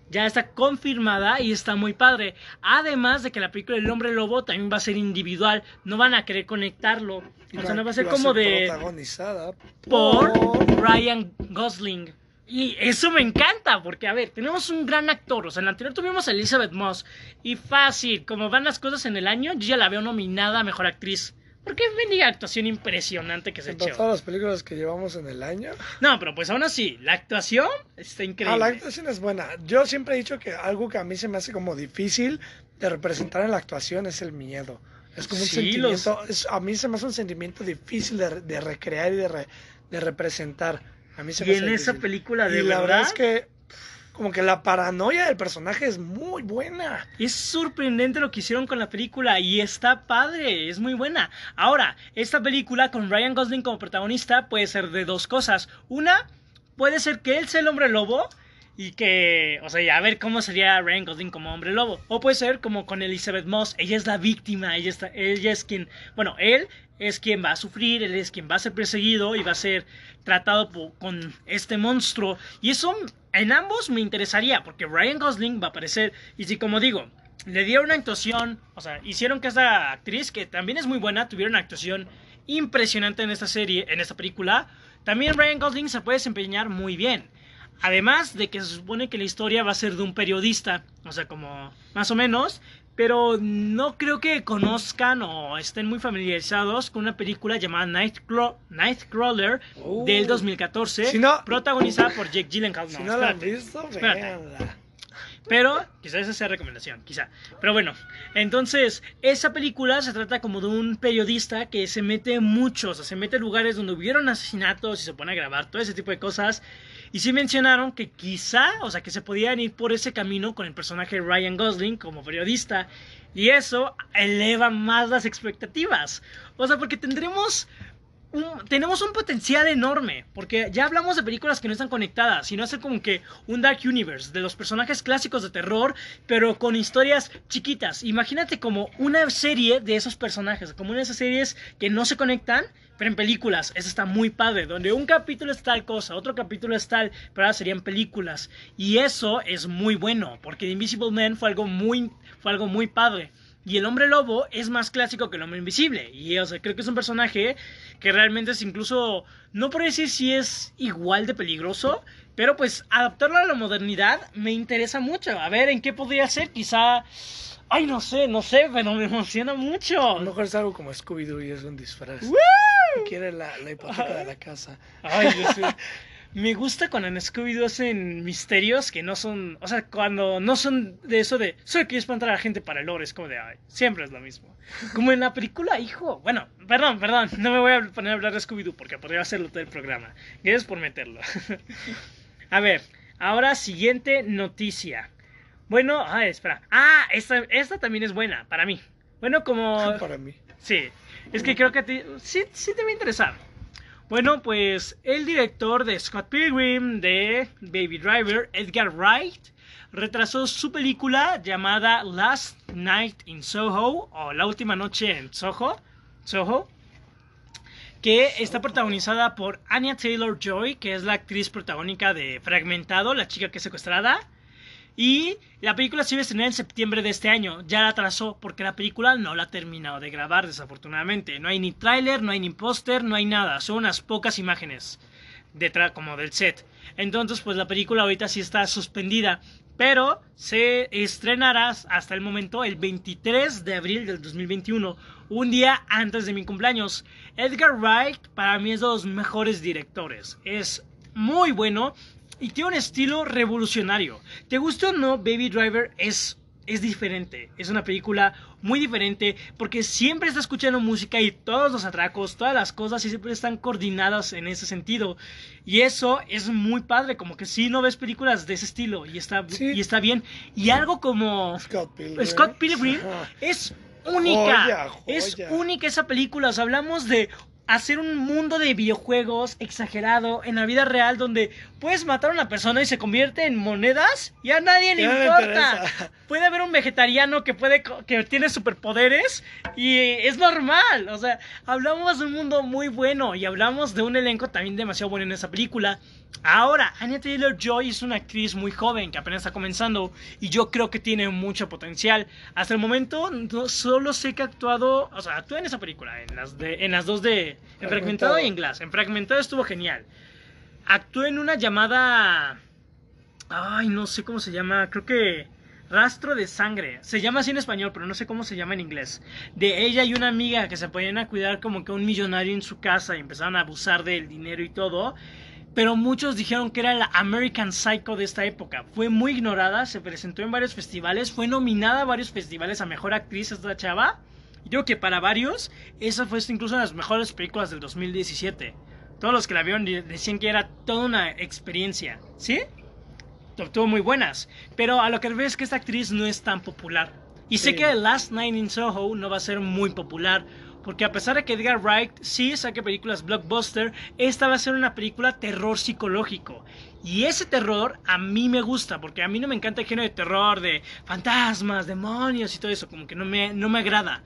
Ya está confirmada y está muy padre. Además de que la película El hombre lobo también va a ser individual. No van a querer conectarlo. O sea, no va a ser como de Protagonizada por Ryan Gosling. Y eso me encanta, porque a ver, tenemos un gran actor. O sea, en la anterior tuvimos a Elizabeth Moss. Y fácil, como van las cosas en el año, yo ya la veo nominada a mejor actriz. Porque es bendiga actuación impresionante que se echó. todas las películas que llevamos en el año. No, pero pues aún así, la actuación está Ah, increíble. la actuación es buena. Yo siempre he dicho que algo que a mí se me hace como difícil de representar en la actuación es el miedo. Es como un Sí, sentimiento, es- a mí se me hace un sentimiento difícil de, de recrear y de, re- de representar. A mí se me y en esa difícil. película de y la verdad, verdad es que como que la paranoia del personaje es muy buena. es sorprendente lo que hicieron con la película y está padre, es muy buena. Ahora, esta película con Ryan Gosling como protagonista puede ser de dos cosas. Una, puede ser que él sea el hombre lobo y que, o sea, a ver cómo sería Ryan Gosling como hombre lobo. O puede ser como con Elizabeth Moss, ella es la víctima, ella, está, ella es quien, bueno, él es quien va a sufrir, él es quien va a ser perseguido y va a ser tratado con este monstruo. Y eso en ambos me interesaría, porque Ryan Gosling va a aparecer, y si como digo, le dieron una actuación, o sea, hicieron que esta actriz, que también es muy buena, tuviera una actuación impresionante en esta serie, en esta película, también Ryan Gosling se puede desempeñar muy bien. Además de que se supone que la historia va a ser de un periodista, o sea, como más o menos, pero no creo que conozcan o estén muy familiarizados con una película llamada Nightcraw- Nightcrawler Uh. del 2014, Si no- protagonizada por Jake Gyllenhaal. No, si no la han visto. Pero quizás esa sea recomendación, quizá. Pero bueno, entonces, esa película se trata como de un periodista que se mete mucho, o sea, se mete en lugares donde hubieron asesinatos y se pone a grabar todo ese tipo de cosas. Y sí mencionaron que quizá, o sea, que se podían ir por ese camino con el personaje Ryan Gosling como periodista. Y eso eleva más las expectativas. O sea, porque tendremos un- tenemos un potencial enorme, porque ya hablamos de películas que no están conectadas, sino hacer como que un Dark Universe de los personajes clásicos de terror, pero con historias chiquitas. Imagínate como una serie de esos personajes, como una de esas series que no se conectan, pero en películas. Eso está muy padre, donde un capítulo es tal cosa, otro capítulo es tal, pero ahora serían películas. Y eso es muy bueno, porque The Invisible Man fue algo muy, fue algo muy padre. Y el hombre lobo es más clásico que el hombre invisible. Y o sea, creo que es un personaje que realmente es incluso, no por decir si es igual de peligroso, pero pues adaptarlo a la modernidad me interesa mucho. A ver, ¿en qué podría ser? Quizá... Ay, no sé, no sé, pero me emociona A mucho. lo mejor es algo como Scooby-Doo y es un disfraz. ¡Woo! Quiere la, la hipoteca de la casa. Ay, sé. Me gusta cuando en Scooby-Doo hacen misterios que no son. O sea, cuando no son de eso de. Solo quiero espantar a la gente para el lore. Es como de. Ay, siempre es lo mismo. Como en la película, hijo. Bueno, perdón, perdón. No me voy a poner a hablar de Scooby-Doo porque podría hacerlo todo el programa. Gracias por meterlo. a ver, ahora siguiente noticia. Bueno, ay, espera. Ah, esta, esta también es buena para mí. Bueno, como. Para mí. Sí, es que creo que te- sí, te va a interesar. Bueno, pues el director de Scott Pilgrim, de Baby Driver, Edgar Wright, retrasó su película llamada Last Night in Soho, o La Última Noche en Soho, Soho, que está protagonizada por Anya Taylor Joy, que es la actriz protagónica de Fragmentado, la chica que es secuestrada. Y la película se iba a estrenar en septiembre de este año. Ya la atrasó porque la película no la ha terminado de grabar, desafortunadamente. No hay ni tráiler, no hay ni póster, no hay nada. Son unas pocas imágenes detrás como del set. Entonces, pues la película ahorita sí está suspendida. Pero se estrenará hasta el momento el 23 de abril del 2021, un día antes de mi cumpleaños. Edgar Wright para mí es de los mejores directores. Es muy bueno y tiene un estilo revolucionario. ¿Te gusta o no? Baby Driver es, es diferente. Es una película muy diferente porque siempre está escuchando música y todos los atracos, todas las cosas siempre están coordinadas en ese sentido. Y eso es muy padre, como que si no ves películas de ese estilo y está, Sí. y está bien. Y algo como Scott Pilgrim. Scott Pilgrim es única. Joya, joya. Es única esa película. O sea, hablamos de hacer un mundo de videojuegos exagerado en la vida real donde puedes matar a una persona y se convierte en monedas y a nadie le importa. Puede haber un vegetariano que puede que tiene superpoderes y es normal. O sea, hablamos de un mundo muy bueno y hablamos de un elenco también demasiado bueno en esa película. Ahora, Anya Taylor Joy es una actriz muy joven que apenas está comenzando y yo creo que tiene mucho potencial. Hasta el momento no, solo sé que ha actuado, o sea, actúa en esa película, en las, de, en las dos de en Fragmentado y en Glass. En Fragmentado estuvo genial. Actuó en una llamada, ay, no sé cómo se llama, creo que Rastro de Sangre. Se llama así en español, pero no sé cómo se llama en inglés. De ella y una amiga que se ponían a cuidar como que un millonario en su casa y empezaron a abusar del dinero y todo pero muchos dijeron que era la American Psycho de esta época. Fue muy ignorada, se presentó en varios festivales, fue nominada a varios festivales a Mejor Actriz esta chava. Y creo que para varios, esa fue incluso una de las mejores películas del 2017. Todos los que la vieron de- decían que era toda una experiencia, ¿sí? Obtuvo muy buenas, pero a lo que ves es que esta actriz no es tan popular. Y sé que Last Night in Soho no va a ser muy popular, porque a pesar de que Edgar Wright sí saque películas blockbuster, esta va a ser una película terror psicológico. Y ese terror a mí me gusta, porque a mí no me encanta el género de terror, de fantasmas, demonios y todo eso, como que no me, no me agrada.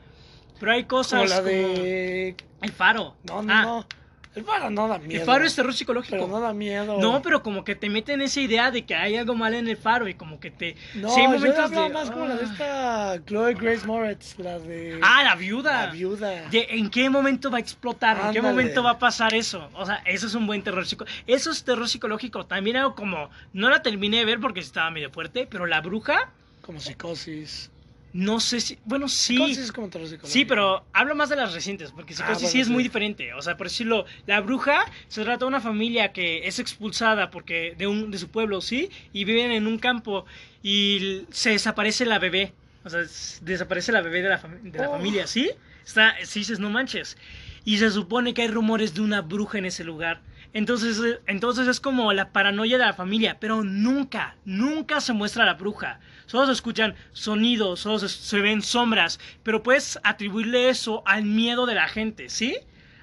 Pero hay cosas Como la como de. El Faro. No, no, Ah, no. El faro no da miedo. El Faro es terror psicológico. Pero no da miedo. No, pero como que te meten esa idea de que hay algo mal en el faro y como que te... No, sí hay yo momentos hablaba de- más como la de ah. esta Chloe Grace Moretz, la de. Ah, la viuda. La viuda. De- ¿En qué momento va a explotar? ¿En qué momento va a pasar eso? O sea, eso es un buen terror psicológico. Eso es terror psicológico. También algo como... No la terminé de ver porque estaba medio fuerte, pero La Bruja, Como psicosis. No sé si... Bueno, sí... Psicosis es como terror psicológico. Sí, pero hablo más de las recientes, porque Ah, Psicosis sí bueno, es muy sí. diferente. O sea, por decirlo, la bruja se trata de una familia que es expulsada porque de un de su pueblo, ¿sí? Y viven en un campo y se desaparece la bebé. O sea, desaparece la bebé de la, fam- de la Oh. familia, ¿sí? Está, sí dices, no manches. Y se supone que hay rumores de una bruja en ese lugar. Entonces, eh, entonces es como la paranoia de la familia, pero nunca, nunca se muestra la bruja. Solo se escuchan sonidos, solo se, se ven sombras, pero puedes atribuirle eso al miedo de la gente, ¿sí?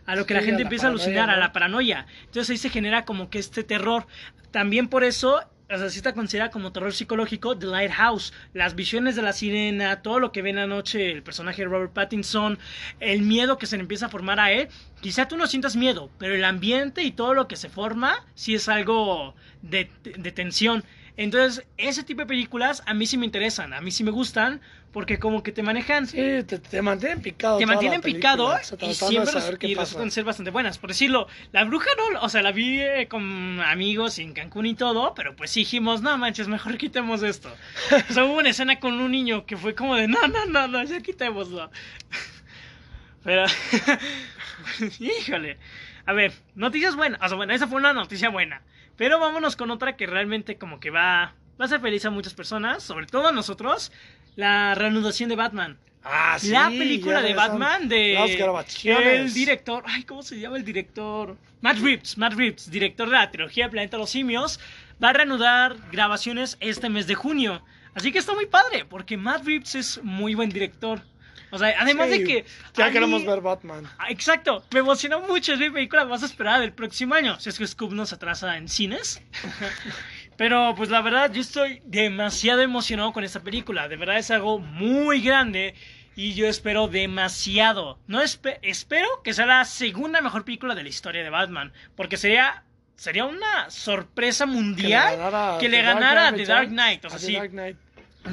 A lo que Sí, la gente la empieza a alucinar, a la paranoia. Entonces ahí se genera como que este terror. También por eso, o sea, sí está considerada como terror psicológico The Lighthouse. Las visiones de la sirena, todo lo que ven anoche el personaje de Robert Pattinson, el miedo que se le empieza a formar a él. Quizá tú no sientas miedo, pero el ambiente y todo lo que se forma sí es algo de, de tensión. Entonces, ese tipo de películas a mí sí me interesan, a mí sí me gustan, porque como que te manejan... Sí, te, te mantienen picado. Te mantienen picado película, o sea, y siempre y resultan ser bastante buenas. Por decirlo, la bruja no, o sea, la vi eh, con amigos en Cancún y todo, pero pues sí dijimos, no manches, mejor quitemos esto. o sea, hubo una escena con un niño que fue como de, no, no, no, no, ya quitémoslo. pero, híjole. A ver, noticias buenas. O sea, bueno, esa fue una noticia buena. Pero vámonos con otra que realmente como que va, va a hacer feliz a muchas personas, sobre todo a nosotros. La reanudación de Batman. Ah, sí, la película de Batman de Las grabaciones. el director, ay, ¿cómo se llama el director? Matt Reeves, Matt Reeves, director de la trilogía Planeta de los Simios, va a reanudar grabaciones este mes de junio. Así que está muy padre, porque Matt Reeves es muy buen director. O sea, además Sí, de que Ya mí- queremos ver Batman. Ah, Exacto, me emocionó mucho, es mi película más esperada del próximo año. Si es que Scoob nos atrasa en cines. Pero pues la verdad, yo estoy demasiado emocionado con esta película. De verdad es algo muy grande y yo espero demasiado. No espe- espero que sea la segunda mejor película de la historia de Batman, porque sería sería una sorpresa mundial que le ganara a The Dark Knight. O sea, sí, Dark Knight.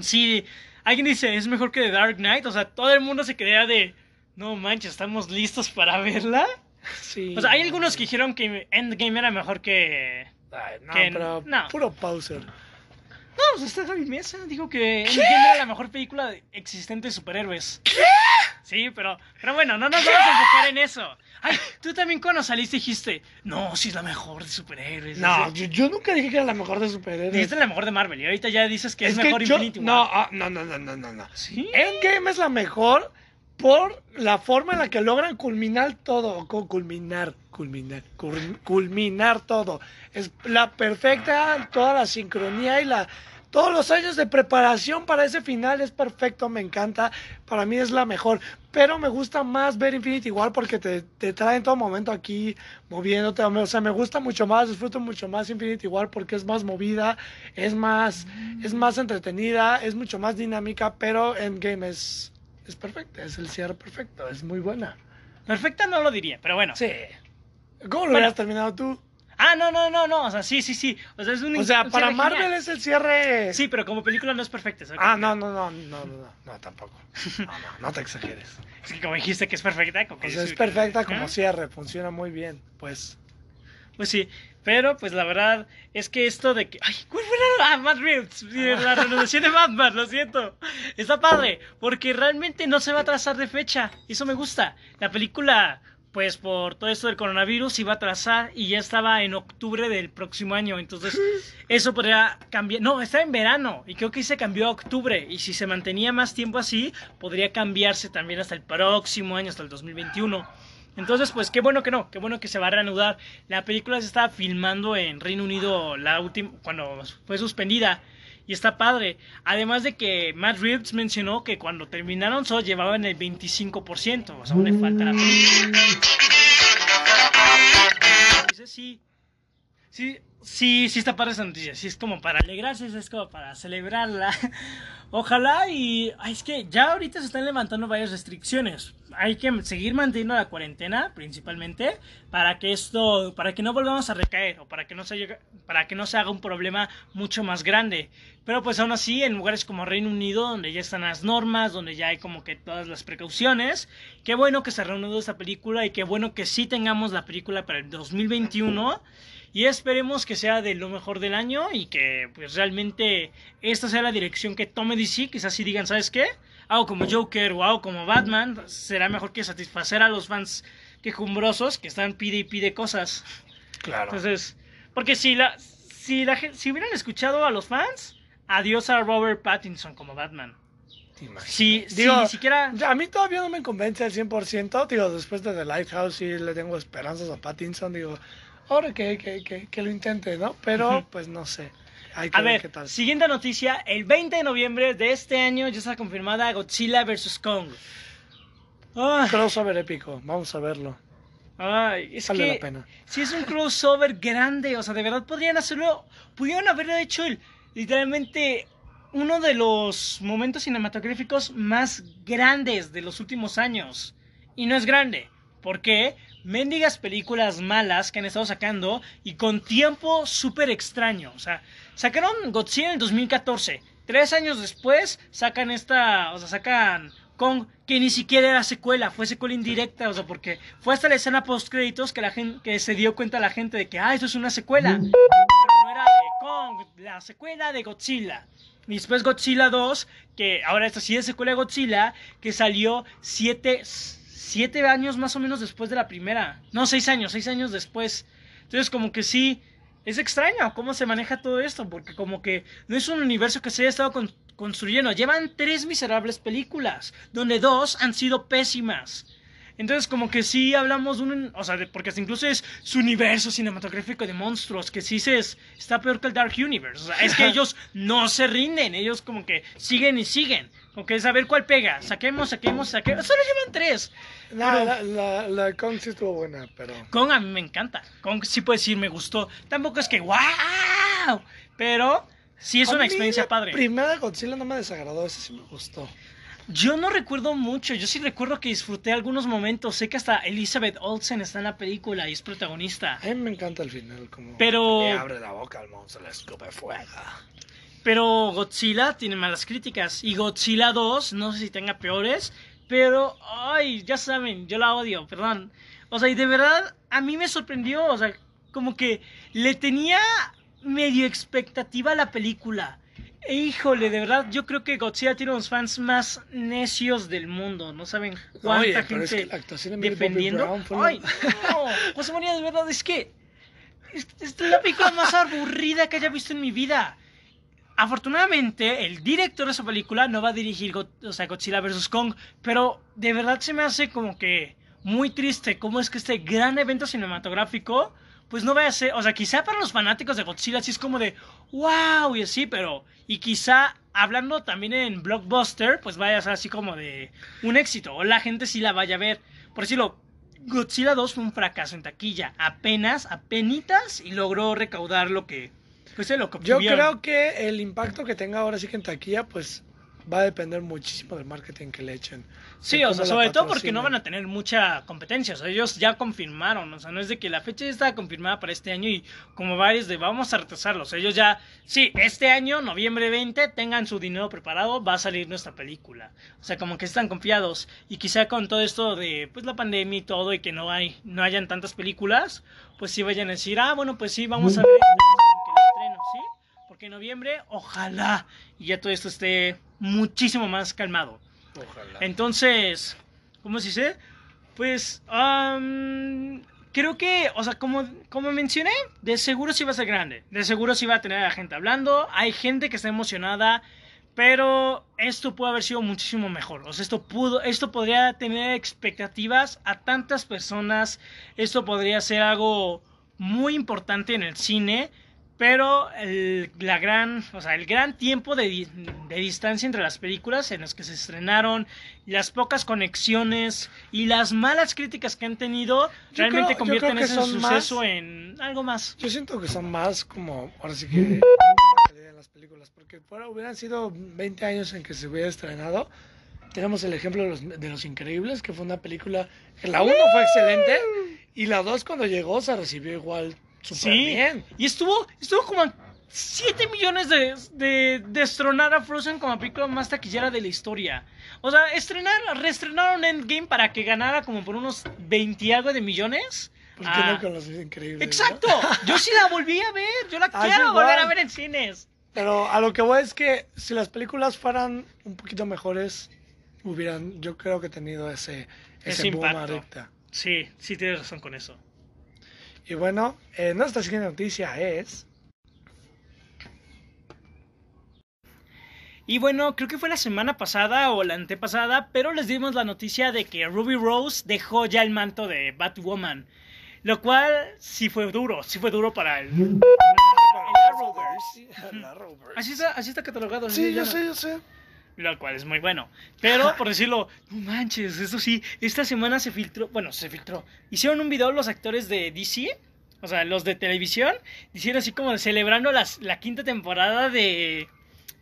si alguien dice es mejor que The Dark Knight, o sea, todo el mundo se quedaría de no manches, estamos listos para verla. Sí. O sea, hay algunos que dijeron que Endgame era mejor que. Ay, no, que- pero no. puro poser. No, pues está Javi Mesa. Dijo que Endgame era la mejor película existente de superhéroes. ¿Qué? Sí, pero, pero bueno, no nos vamos a enfocar en eso. Ay, tú también cuando saliste dijiste, no, sí es la mejor de superhéroes. No, yo, yo nunca dije que era la mejor de superhéroes. Dijiste la mejor de Marvel y ahorita ya dices que es, mejor yo- Infinity War. No, ah, no, no, no, no, no, no. ¿Sí? Endgame es la mejor por la forma en la que logran culminar todo. cu- Culminar, culminar, cul- culminar todo. Es la perfecta, toda la sincronía y la. Todos los años de preparación para ese final es perfecto, me encanta. Para mí es la mejor. Pero me gusta más ver Infinity War porque te, te trae en todo momento aquí moviéndote. O sea, me gusta mucho más, disfruto mucho más Infinity War porque es más movida, es más, es más entretenida, es mucho más dinámica. Pero Endgame es, es perfecta, es el cierre perfecto, es muy buena. Perfecta no lo diría, pero bueno. Sí. ¿Cómo lo Bueno. hubieras terminado tú? Ah, no, no, no, no. O sea, sí, sí, sí. O sea, es un O sea, un para Marvel genial. es el cierre. Sí, pero como película no es perfecta. ¿sabes? Ah, no, no, no, no, no, no, tampoco. No, no, no te exageres. Es que como dijiste que es perfecta, como que O sea, es perfecta ¿eh? como cierre, funciona muy bien. Pues, Pues sí, pero pues la verdad es que esto de que... ¡Ay! ¿Cuál fue la... Ah, Matt Reeves! La renovación de Batman, lo siento. Está padre, porque realmente no se va a trazar de fecha. Eso me gusta. La película, pues por todo esto del coronavirus, iba a trazar y ya estaba en octubre del próximo año. Entonces, eso podría cambiar... No, está en verano y creo que se cambió a octubre. Y si se mantenía más tiempo así, podría cambiarse también hasta el próximo año, hasta el 2021. Entonces, pues qué bueno que no, qué bueno que se va a reanudar. La película se estaba filmando en Reino Unido la última cuando fue suspendida y está padre. Además de que Matt Reeves mencionó que cuando terminaron solo llevaban el 25%, o sea, aún le falta la película. Dice, sí. Sí, sí, sí está padre esa noticia. Sí, es como para alegrarse, es como para celebrarla. Ojalá y... es que ya ahorita se están levantando varias restricciones. Hay que seguir manteniendo la cuarentena, principalmente, para que esto, para que no volvamos a recaer o para que no se, para que no se haga un problema mucho más grande. Pero pues aún así, en lugares como Reino Unido, donde ya están las normas, donde ya hay como que todas las precauciones, qué bueno que se reanudó esta película y qué bueno que sí tengamos la película para el 2021. Y esperemos que sea de lo mejor del año y que pues realmente esta sea la dirección que tome DC. Quizás si digan, ¿sabes qué? Algo como Joker o algo como Batman será mejor que satisfacer a los fans quejumbrosos que están pide y pide cosas. claro. Entonces, porque si la, si la si hubieran escuchado a los fans, adiós a Robert Pattinson como Batman. si Digo, ni siquiera... A mí todavía no me convence al 100%. Digo, después de The Lighthouse sí le tengo esperanzas a Pattinson. Digo, ahora que, que, que, que lo intente, ¿no? Pero, Ujú. pues no sé. Hay que A ver, ver, qué tal. siguiente noticia, el 20 de noviembre de este año ya está confirmada Godzilla vs. Kong. Crossover épico. Vamos a verlo. ay, es Vale que la pena. si es un crossover grande, o sea, de verdad podrían hacerlo, pudieron haberlo hecho el, literalmente uno de los momentos cinematográficos más grandes de los últimos años. Y no es grande. ¿Por qué? Mendigas películas malas que han estado sacando y con tiempo súper extraño. O sea, sacaron Godzilla en el 2014. Tres años después sacan esta, o sea, sacan Kong, que ni siquiera era secuela, fue secuela indirecta, o sea, porque fue hasta la escena post créditos que la gente, que se dio cuenta la gente de que, ah, esto es una secuela. Pero no era de Kong, la secuela de Godzilla. Y después Godzilla 2, que ahora esta sí es secuela de Godzilla, que salió siete, siete años más o menos después de la primera. No, seis años, seis años después. Entonces como que sí, es extraño cómo se maneja todo esto, porque como que no es un universo que se haya estado construyendo. Llevan tres miserables películas, donde dos han sido pésimas. Entonces, como que sí hablamos de un. O sea, porque incluso es su universo cinematográfico de monstruos, que sí se es, está peor que el Dark Universe. O sea, es que ellos no se rinden, ellos como que siguen y siguen. Como que es a ver cuál pega. Saquemos, saquemos, saquemos. Solo llevan tres. No, la, la, la Kong sí estuvo buena, pero. Kong a mí me encanta. Kong sí puedo decir, me gustó. Tampoco es que ¡wow! Pero sí es una experiencia padre. La primera Godzilla no me desagradó, ese sí me gustó. Yo no recuerdo mucho, yo sí recuerdo que disfruté algunos momentos. Sé que hasta Elizabeth Olsen está en la película y es protagonista. A mí me encanta el final, como Pero- le abre la boca al monstruo, le escupe fuego. Pero Godzilla tiene malas críticas. Y Godzilla 2, no sé si tenga peores. Pero, ay, ya saben, yo la odio, perdón. O sea, y de verdad, a mí me sorprendió. O sea, como que le tenía medio expectativa a la película. E híjole, de verdad, yo creo que Godzilla tiene los fans más necios del mundo. No saben cuánta Oye, es gente que la actuación de Millie Bobby defendiendo. Brown fue Ay, no, José María, de verdad, es que es, es la película más aburrida que haya visto en mi vida. Afortunadamente, el director de esa película no va a dirigir Godzilla vs. Kong, pero de verdad se me hace como que muy triste cómo es que este gran evento cinematográfico, pues no va a ser, o sea, quizá para los fanáticos de Godzilla sí es como de, wow, y así, pero, y quizá hablando también en Blockbuster, pues vaya a ser así como de un éxito, o la gente sí la vaya a ver. Por decirlo, Godzilla 2 fue un fracaso en taquilla, apenas, apenitas, y logró recaudar lo que, pues lo que Yo creo que el impacto que tenga ahora sí que en taquilla, pues va a depender muchísimo del marketing que le echen. Sí, o sea, sobre todo porque no van a tener mucha competencia. O sea, ellos ya confirmaron. O sea, no es de que la fecha ya está confirmada para este año y como varios de vamos a retrasarlo. O sea, ellos ya, sí, este año, noviembre 20, tengan su dinero preparado, va a salir nuestra película. O sea, como que están confiados. Y quizá con todo esto de pues la pandemia y todo y que no hay, no hayan tantas películas, pues sí vayan a decir, ah, bueno, pues sí, vamos a ver este, como que el estreno, ¿sí? Porque en noviembre, ojalá, y ya todo esto esté muchísimo más calmado. Ojalá. Entonces, ¿cómo se dice? Pues, am, creo que, o sea, como, como mencioné, de seguro sí va a ser grande. De seguro sí va a tener a la gente hablando. Hay gente que está emocionada. Pero esto puede haber sido muchísimo mejor. O sea, esto pudo, esto podría tener expectativas a tantas personas. Esto podría ser algo muy importante en el cine. Pero el, la gran, o sea, el gran tiempo de, de distancia entre las películas en las que se estrenaron, las pocas conexiones y las malas críticas que han tenido, Yo realmente creo- convierten ese más- suceso en algo más. Yo siento que son más como, ahora sí que, en las películas, porque fuera, hubieran sido 20 años en que se hubiera estrenado. Tenemos el ejemplo de los, de los Increíbles, que fue una película que la 1 fue excelente y la 2 cuando llegó se recibió igual súper Sí, bien. y estuvo, estuvo como a 7 millones de, de destronar a Frozen como la película más taquillera de la historia. O sea, estrenar, reestrenaron Endgame para que ganara como por unos 20 y algo de millones. ¿Por qué Ah, no con los Increíbles? no? Exacto, yo sí la volví a ver, yo la Ah, quiero volver a ver en cines. Pero a lo que voy es que si las películas fueran un poquito mejores, hubieran, yo creo que tenido ese, Ese ese boom impacto. Sí, sí tienes razón con eso. Y bueno, eh, nuestra siguiente noticia es... Y bueno, creo que fue la semana pasada o la antepasada, pero les dimos la noticia de que Ruby Rose dejó ya el manto de Batwoman. Lo cual sí fue duro, sí fue duro para el... Arrowverse. Así está, así está catalogado. Sí, yo ya- sé, yo sé. Lo cual es muy bueno. Pero, por decirlo, no manches, eso sí, esta semana se filtró, bueno, se filtró. Hicieron un video los actores de DC, o sea, los de televisión, hicieron así como celebrando las, la quinta temporada de,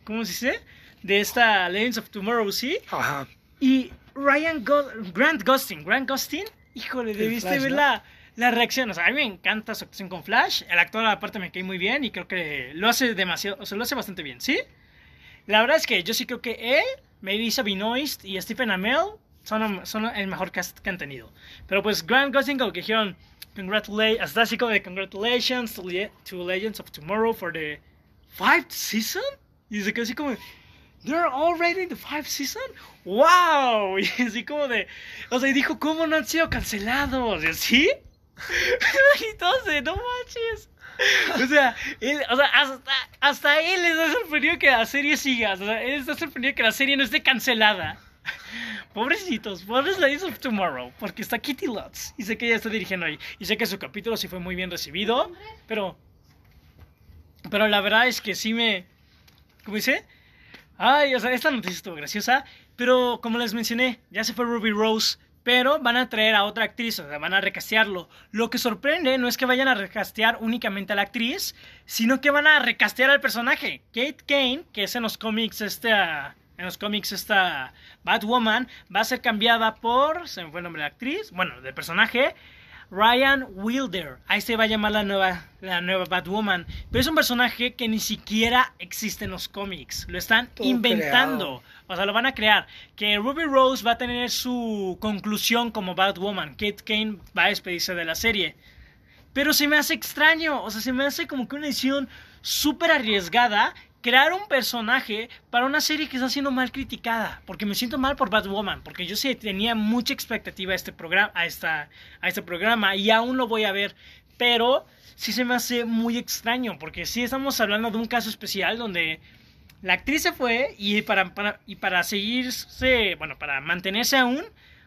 ¿cómo se dice? De esta Legends of Tomorrow, ¿sí? Ajá. Y Ryan Go- Grant Gustin, Grant Gustin híjole, El debiste Flash, ver ¿no? la, la reacción. O sea, a mí me encanta su actuación con Flash. El actor aparte me cae muy bien y creo que lo hace demasiado, o sea, lo hace bastante bien, ¿sí? La verdad es que yo sí creo que él, Melissa Benoist y Stephen Amell son, son el mejor cast que han tenido. Pero pues Grant Gustin como que dijeron, congratulations, de congratulations to, Le- to Legends of Tomorrow for the fifth season. Y se quedó así como, they're already in the fifth season. ¡Wow! Y así como de, o sea, y dijo, ¿cómo no han sido cancelados? Y así. y de, no manches. O sea, él- o sea hasta, hasta él está sorprendido que la serie siga. O sea, él está sorprendido que la serie no esté cancelada. Pobrecitos, pobres Ladies of Tomorrow, porque está Kitty Lutz y sé que ella está dirigiendo ahí. Y sé que su capítulo sí fue muy bien recibido, pero. Pero la verdad es que sí me. ¿Cómo dice? Ay, o sea, esta noticia estuvo graciosa, pero como les mencioné, ya se fue Ruby Rose, pero van a traer a otra actriz, o sea, van a recastearlo. Lo que sorprende no es que vayan a recastear únicamente a la actriz, sino que van a recastear al personaje. Kate Kane, que es en los cómics esta en los cómics esta Batwoman va a ser cambiada por, se me fue el nombre de la actriz, bueno, del personaje, Ryan Wilder. Ahí se va a llamar la nueva, la nueva Batwoman. Pero es un personaje que ni siquiera existe en los cómics. Lo están Todo inventando. O sea, lo van a crear. Que Ruby Rose va a tener su conclusión como Batwoman. Kate Kane va a despedirse de la serie. Pero se me hace extraño. O sea, se me hace como que una edición súper arriesgada. Crear un personaje para una serie que está siendo mal criticada. Porque me siento mal por Batwoman. Porque yo sí tenía mucha expectativa a este programa. A, esta, a este programa. Y aún lo voy a ver. Pero sí se me hace muy extraño. Porque sí estamos hablando de un caso especial donde la actriz se fue. Y para, y para seguirse. Bueno, para mantenerse aún.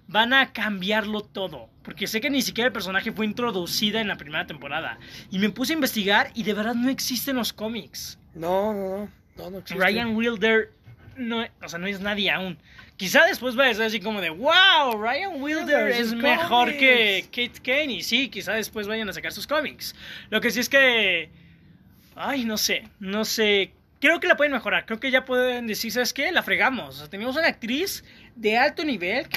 Van a cambiarlo todo. Porque sé que ni siquiera el personaje fue introducida en la primera temporada. Y me puse a investigar y de verdad no existen los cómics. No, no, no. No, no existe. Ryan Wilder no, o sea, no es nadie aún. Quizá después va a ser así como de, wow, Ryan Wilder es mejor que cómics". Kate Kane. Y sí, quizá después vayan a sacar sus cómics. Lo que sí es que, ay, no sé, no sé. Creo que la pueden mejorar. Creo que ya pueden decir, ¿sabes qué? La fregamos. O sea, teníamos una actriz de alto nivel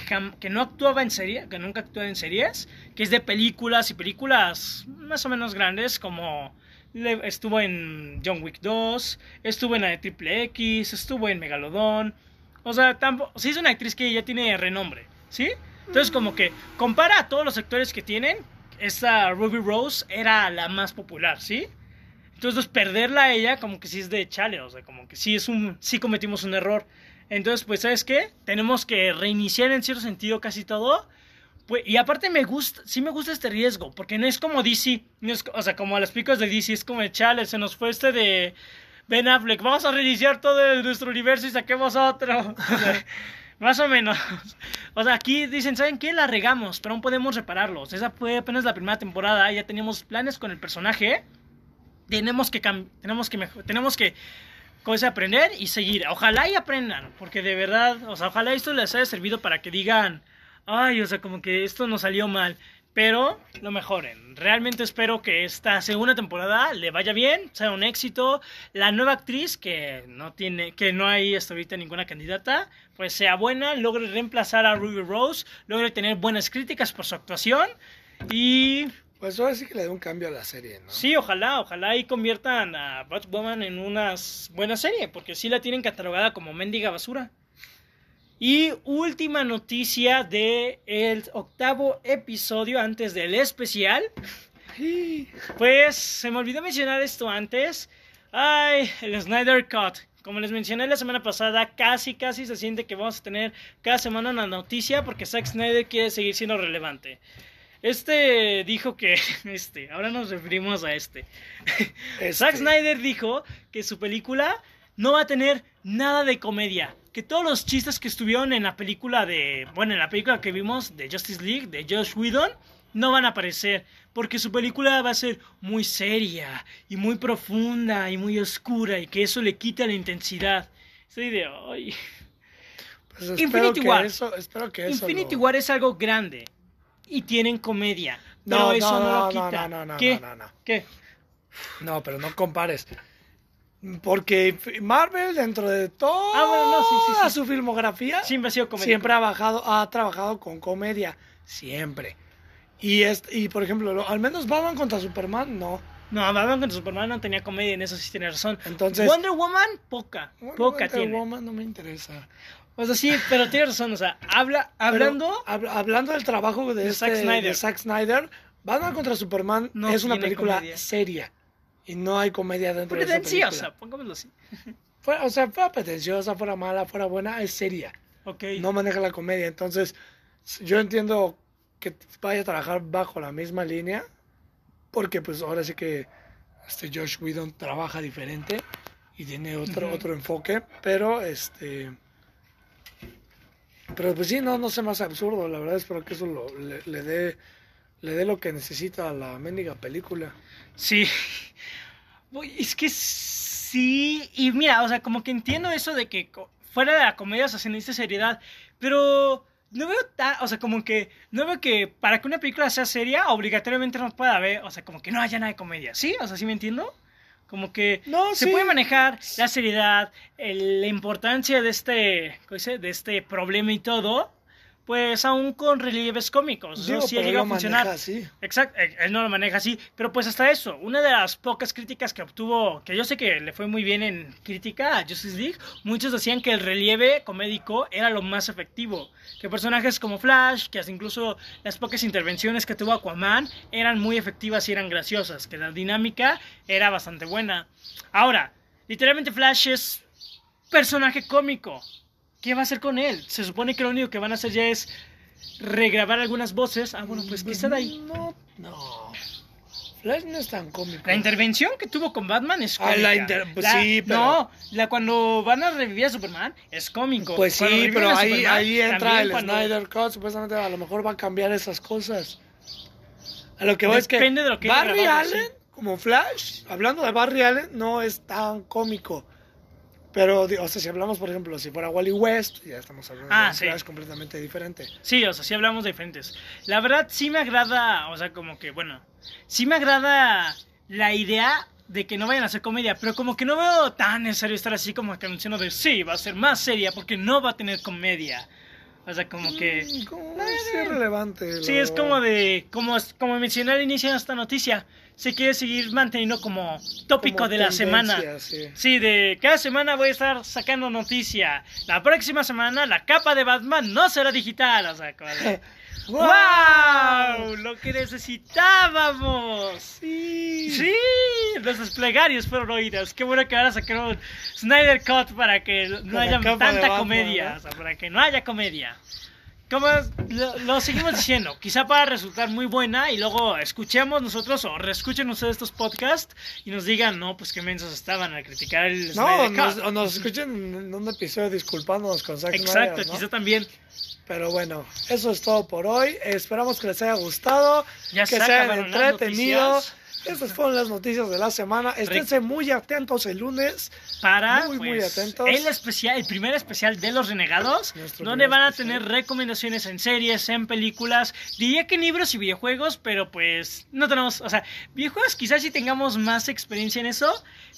que no actuaba en serie, que nunca actuaba en series, que es de películas y películas más o menos grandes como estuvo en John Wick 2, estuvo en la Triple X, estuvo en Megalodon. O sea, tampoco, sí es una actriz que ya tiene renombre, ¿sí? Entonces como que compara a todos los actores que tienen, esta Ruby Rose era la más popular, ¿sí? Entonces perderla a ella como que sí es de chale, o sea, como que sí es un sí cometimos un error. Entonces, pues ¿sabes qué? Tenemos que reiniciar en cierto sentido casi todo. Pues, y aparte me gusta, sí me gusta este riesgo, porque no es como DC, no es, o sea, como a las picos de DC, es como de chale, se nos fue este de Ben Affleck, vamos a reiniciar todo nuestro universo y saquemos otro. Más o menos. O sea, aquí dicen, ¿saben qué? La regamos, pero aún podemos repararlos. Esa fue apenas la primera temporada, ya teníamos planes con el personaje. Tenemos que tenemos que tenemos que cosa aprender y seguir. Ojalá y aprendan, porque de verdad, o sea, ojalá esto les haya servido para que digan, ay, o sea, como que esto nos salió mal, pero lo mejoren. Realmente espero que esta segunda temporada le vaya bien, sea un éxito. La nueva actriz que no tiene, que no hay hasta ahorita ninguna candidata, pues sea buena, logre reemplazar a Ruby Rose, logre tener buenas críticas por su actuación y Pues ahora sí que le dé un cambio a la serie, ¿no? Sí, ojalá, ojalá y conviertan a Batwoman en una buena serie, porque sí la tienen catalogada como mendiga basura. Y última noticia de el octavo episodio antes del especial. Pues se me olvidó mencionar esto antes. Ay, el Snyder Cut. Como les mencioné la semana pasada, casi, casi se siente que vamos a tener cada semana una noticia porque Zack Snyder quiere seguir siendo relevante. Este dijo que, este, ahora nos referimos a este. Este, Zack Snyder dijo que su película no va a tener nada de comedia. Que todos los chistes que estuvieron en la película de. Bueno, en la película que vimos de Justice League, de Josh Whedon, no van a aparecer. Porque su película va a ser muy seria, y muy profunda, y muy oscura, y que eso le quita la intensidad. Estoy de. Ay. pues Infinity que War. eso, espero que eso Infinity lo- War es algo grande. Y tienen comedia. Pero No, eso no, no, lo quita. no, no, no, ¿Qué? no, no, no. ¿Qué? No, pero no compares. Porque Marvel, dentro de toda Ah, bueno, no, sí, sí, sí. su filmografía, Siempre ha sido siempre ha, bajado, ha trabajado con comedia. Siempre. Y, este, y por ejemplo, lo- al menos Batman contra Superman, no. No, Batman contra Superman no tenía comedia, en eso sí tiene razón. Entonces, Wonder Woman, poca, Bueno, poca Wonder tiene. Woman no me interesa. O sea, sí, pero tiene razón, o sea, habla, hablando... Pero, hab- hablando del trabajo de, De este- Zack Snyder. de Zack Snyder, Batman contra Superman No es una película comedia. seria. Y no hay comedia dentro de esa película. Pretenciosa, pongámoslo así. Fuera- o sea, fuera pretenciosa, fuera mala, fuera buena, es seria. Ok. No maneja la comedia. Entonces, yo entiendo que vaya a trabajar bajo la misma línea. Porque pues ahora sí que este Josh Whedon trabaja diferente y tiene otro, otro enfoque. Pero este. Pero pues sí, no, no se hace absurdo. La verdad espero que eso lo- le, le dé le dé lo que necesita a la mendiga película. Sí. Es que sí. Y mira, o sea, como que entiendo eso de que fuera de la comedia, o sea, se necesita seriedad. Pero no veo tan. O sea, como que. No veo que para que una película sea seria, obligatoriamente no pueda haber. O sea, como que no haya nada de comedia. ¿Sí? O sea, ¿sí me entiendo? Como que No, se sí. puede manejar la seriedad, el- la importancia de este, ¿cómo se dice? de este problema y todo, pues aún con relieves cómicos. Eso Digo, sí pero llega a lo funcionar. maneja así. Exacto, eh, él no lo maneja así, pero pues hasta eso, una de las pocas críticas que obtuvo, que yo sé que le fue muy bien en crítica a Justice League, muchos decían que el relieve comédico era lo más efectivo, que personajes como Flash, que hasta incluso las pocas intervenciones que tuvo Aquaman eran muy efectivas y eran graciosas, que la dinámica era bastante buena. Ahora, literalmente Flash es personaje cómico. ¿Qué va a hacer con él? Se supone que lo único que van a hacer ya es regrabar algunas voces. Ah, bueno, pues que está de ahí. No, no. Flash no es tan cómico. La intervención que tuvo con Batman es Ah, cómica. la inter- pues sí, pero- No, la cuando van a revivir a Superman es cómico. Pues sí, pero ahí, Superman, ahí entra el cuando- Snyder Cut, supuestamente a lo mejor va a cambiar esas cosas. A lo que voy es que Depende de lo que Barry grabado, Allen, sí. como Flash, hablando de Barry Allen, no es tan cómico. Pero, o sea, si hablamos, por ejemplo, si fuera Wally West, ya estamos hablando Ah, de sí. Flash completamente diferente. Sí, o sea, sí hablamos de diferentes. La verdad sí me agrada, o sea, como que, bueno, sí me agrada la idea de que no vayan a hacer comedia, pero como que no veo tan necesario estar así como que anunciando de sí, va a ser más seria porque no va a tener comedia. O sea, como que... Como es irrelevante. Sí, lo- es como de, como, como mencioné al inicio de esta noticia, se quiere seguir manteniendo como tópico como de la semana. Sí, de cada semana voy a estar sacando noticia. La próxima semana la capa de Batman no será digital. O sea, como de, ¡Wow! Lo que necesitábamos. Sí. Sí, nuestros plegarios fueron oídos. Qué bueno que ahora sacaron Snyder Cut para que no haya tanta Batman, comedia. ¿no? O sea, para que no haya comedia. Como lo, lo seguimos diciendo, quizá para resultar muy buena y luego escuchemos nosotros o reescuchen ustedes estos podcasts y nos digan, no, pues qué mensos estaban al criticar el No, Snyder nos, Cut. o nos escuchen en un episodio disculpándonos con Zack Exacto, Snyder, ¿no? quizá también. Pero bueno, eso es todo por hoy. Esperamos que les haya gustado, Ya que se hayan entretenido. Estas fueron las noticias de la semana. Esténse muy atentos el lunes. para Muy, muy pues, atentos. el especial, el primer especial de los renegados, Nuestro donde van a especial. tener recomendaciones en series, en películas, diría que en libros y videojuegos, pero pues no tenemos, o sea, videojuegos quizás sí tengamos más experiencia en eso,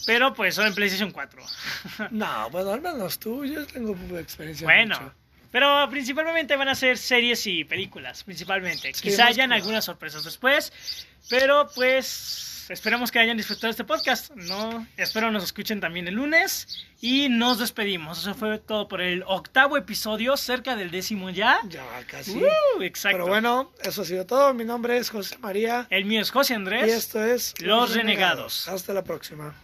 pero pues son en PlayStation 4. No, bueno, al menos tú, yo tengo experiencia. bueno, mucho. Pero principalmente van a ser series y películas, principalmente. Sí, Quizá hayan algunas sorpresas después, pero pues esperamos que hayan disfrutado este podcast. No, espero nos escuchen también el lunes y nos despedimos. Eso fue todo por el octavo episodio, cerca del décimo ya. Ya casi. Uh, exacto. Pero bueno, eso ha sido todo. Mi nombre es José María. El mío es José Y Andrés. esto es Los Renegados. Hasta la próxima.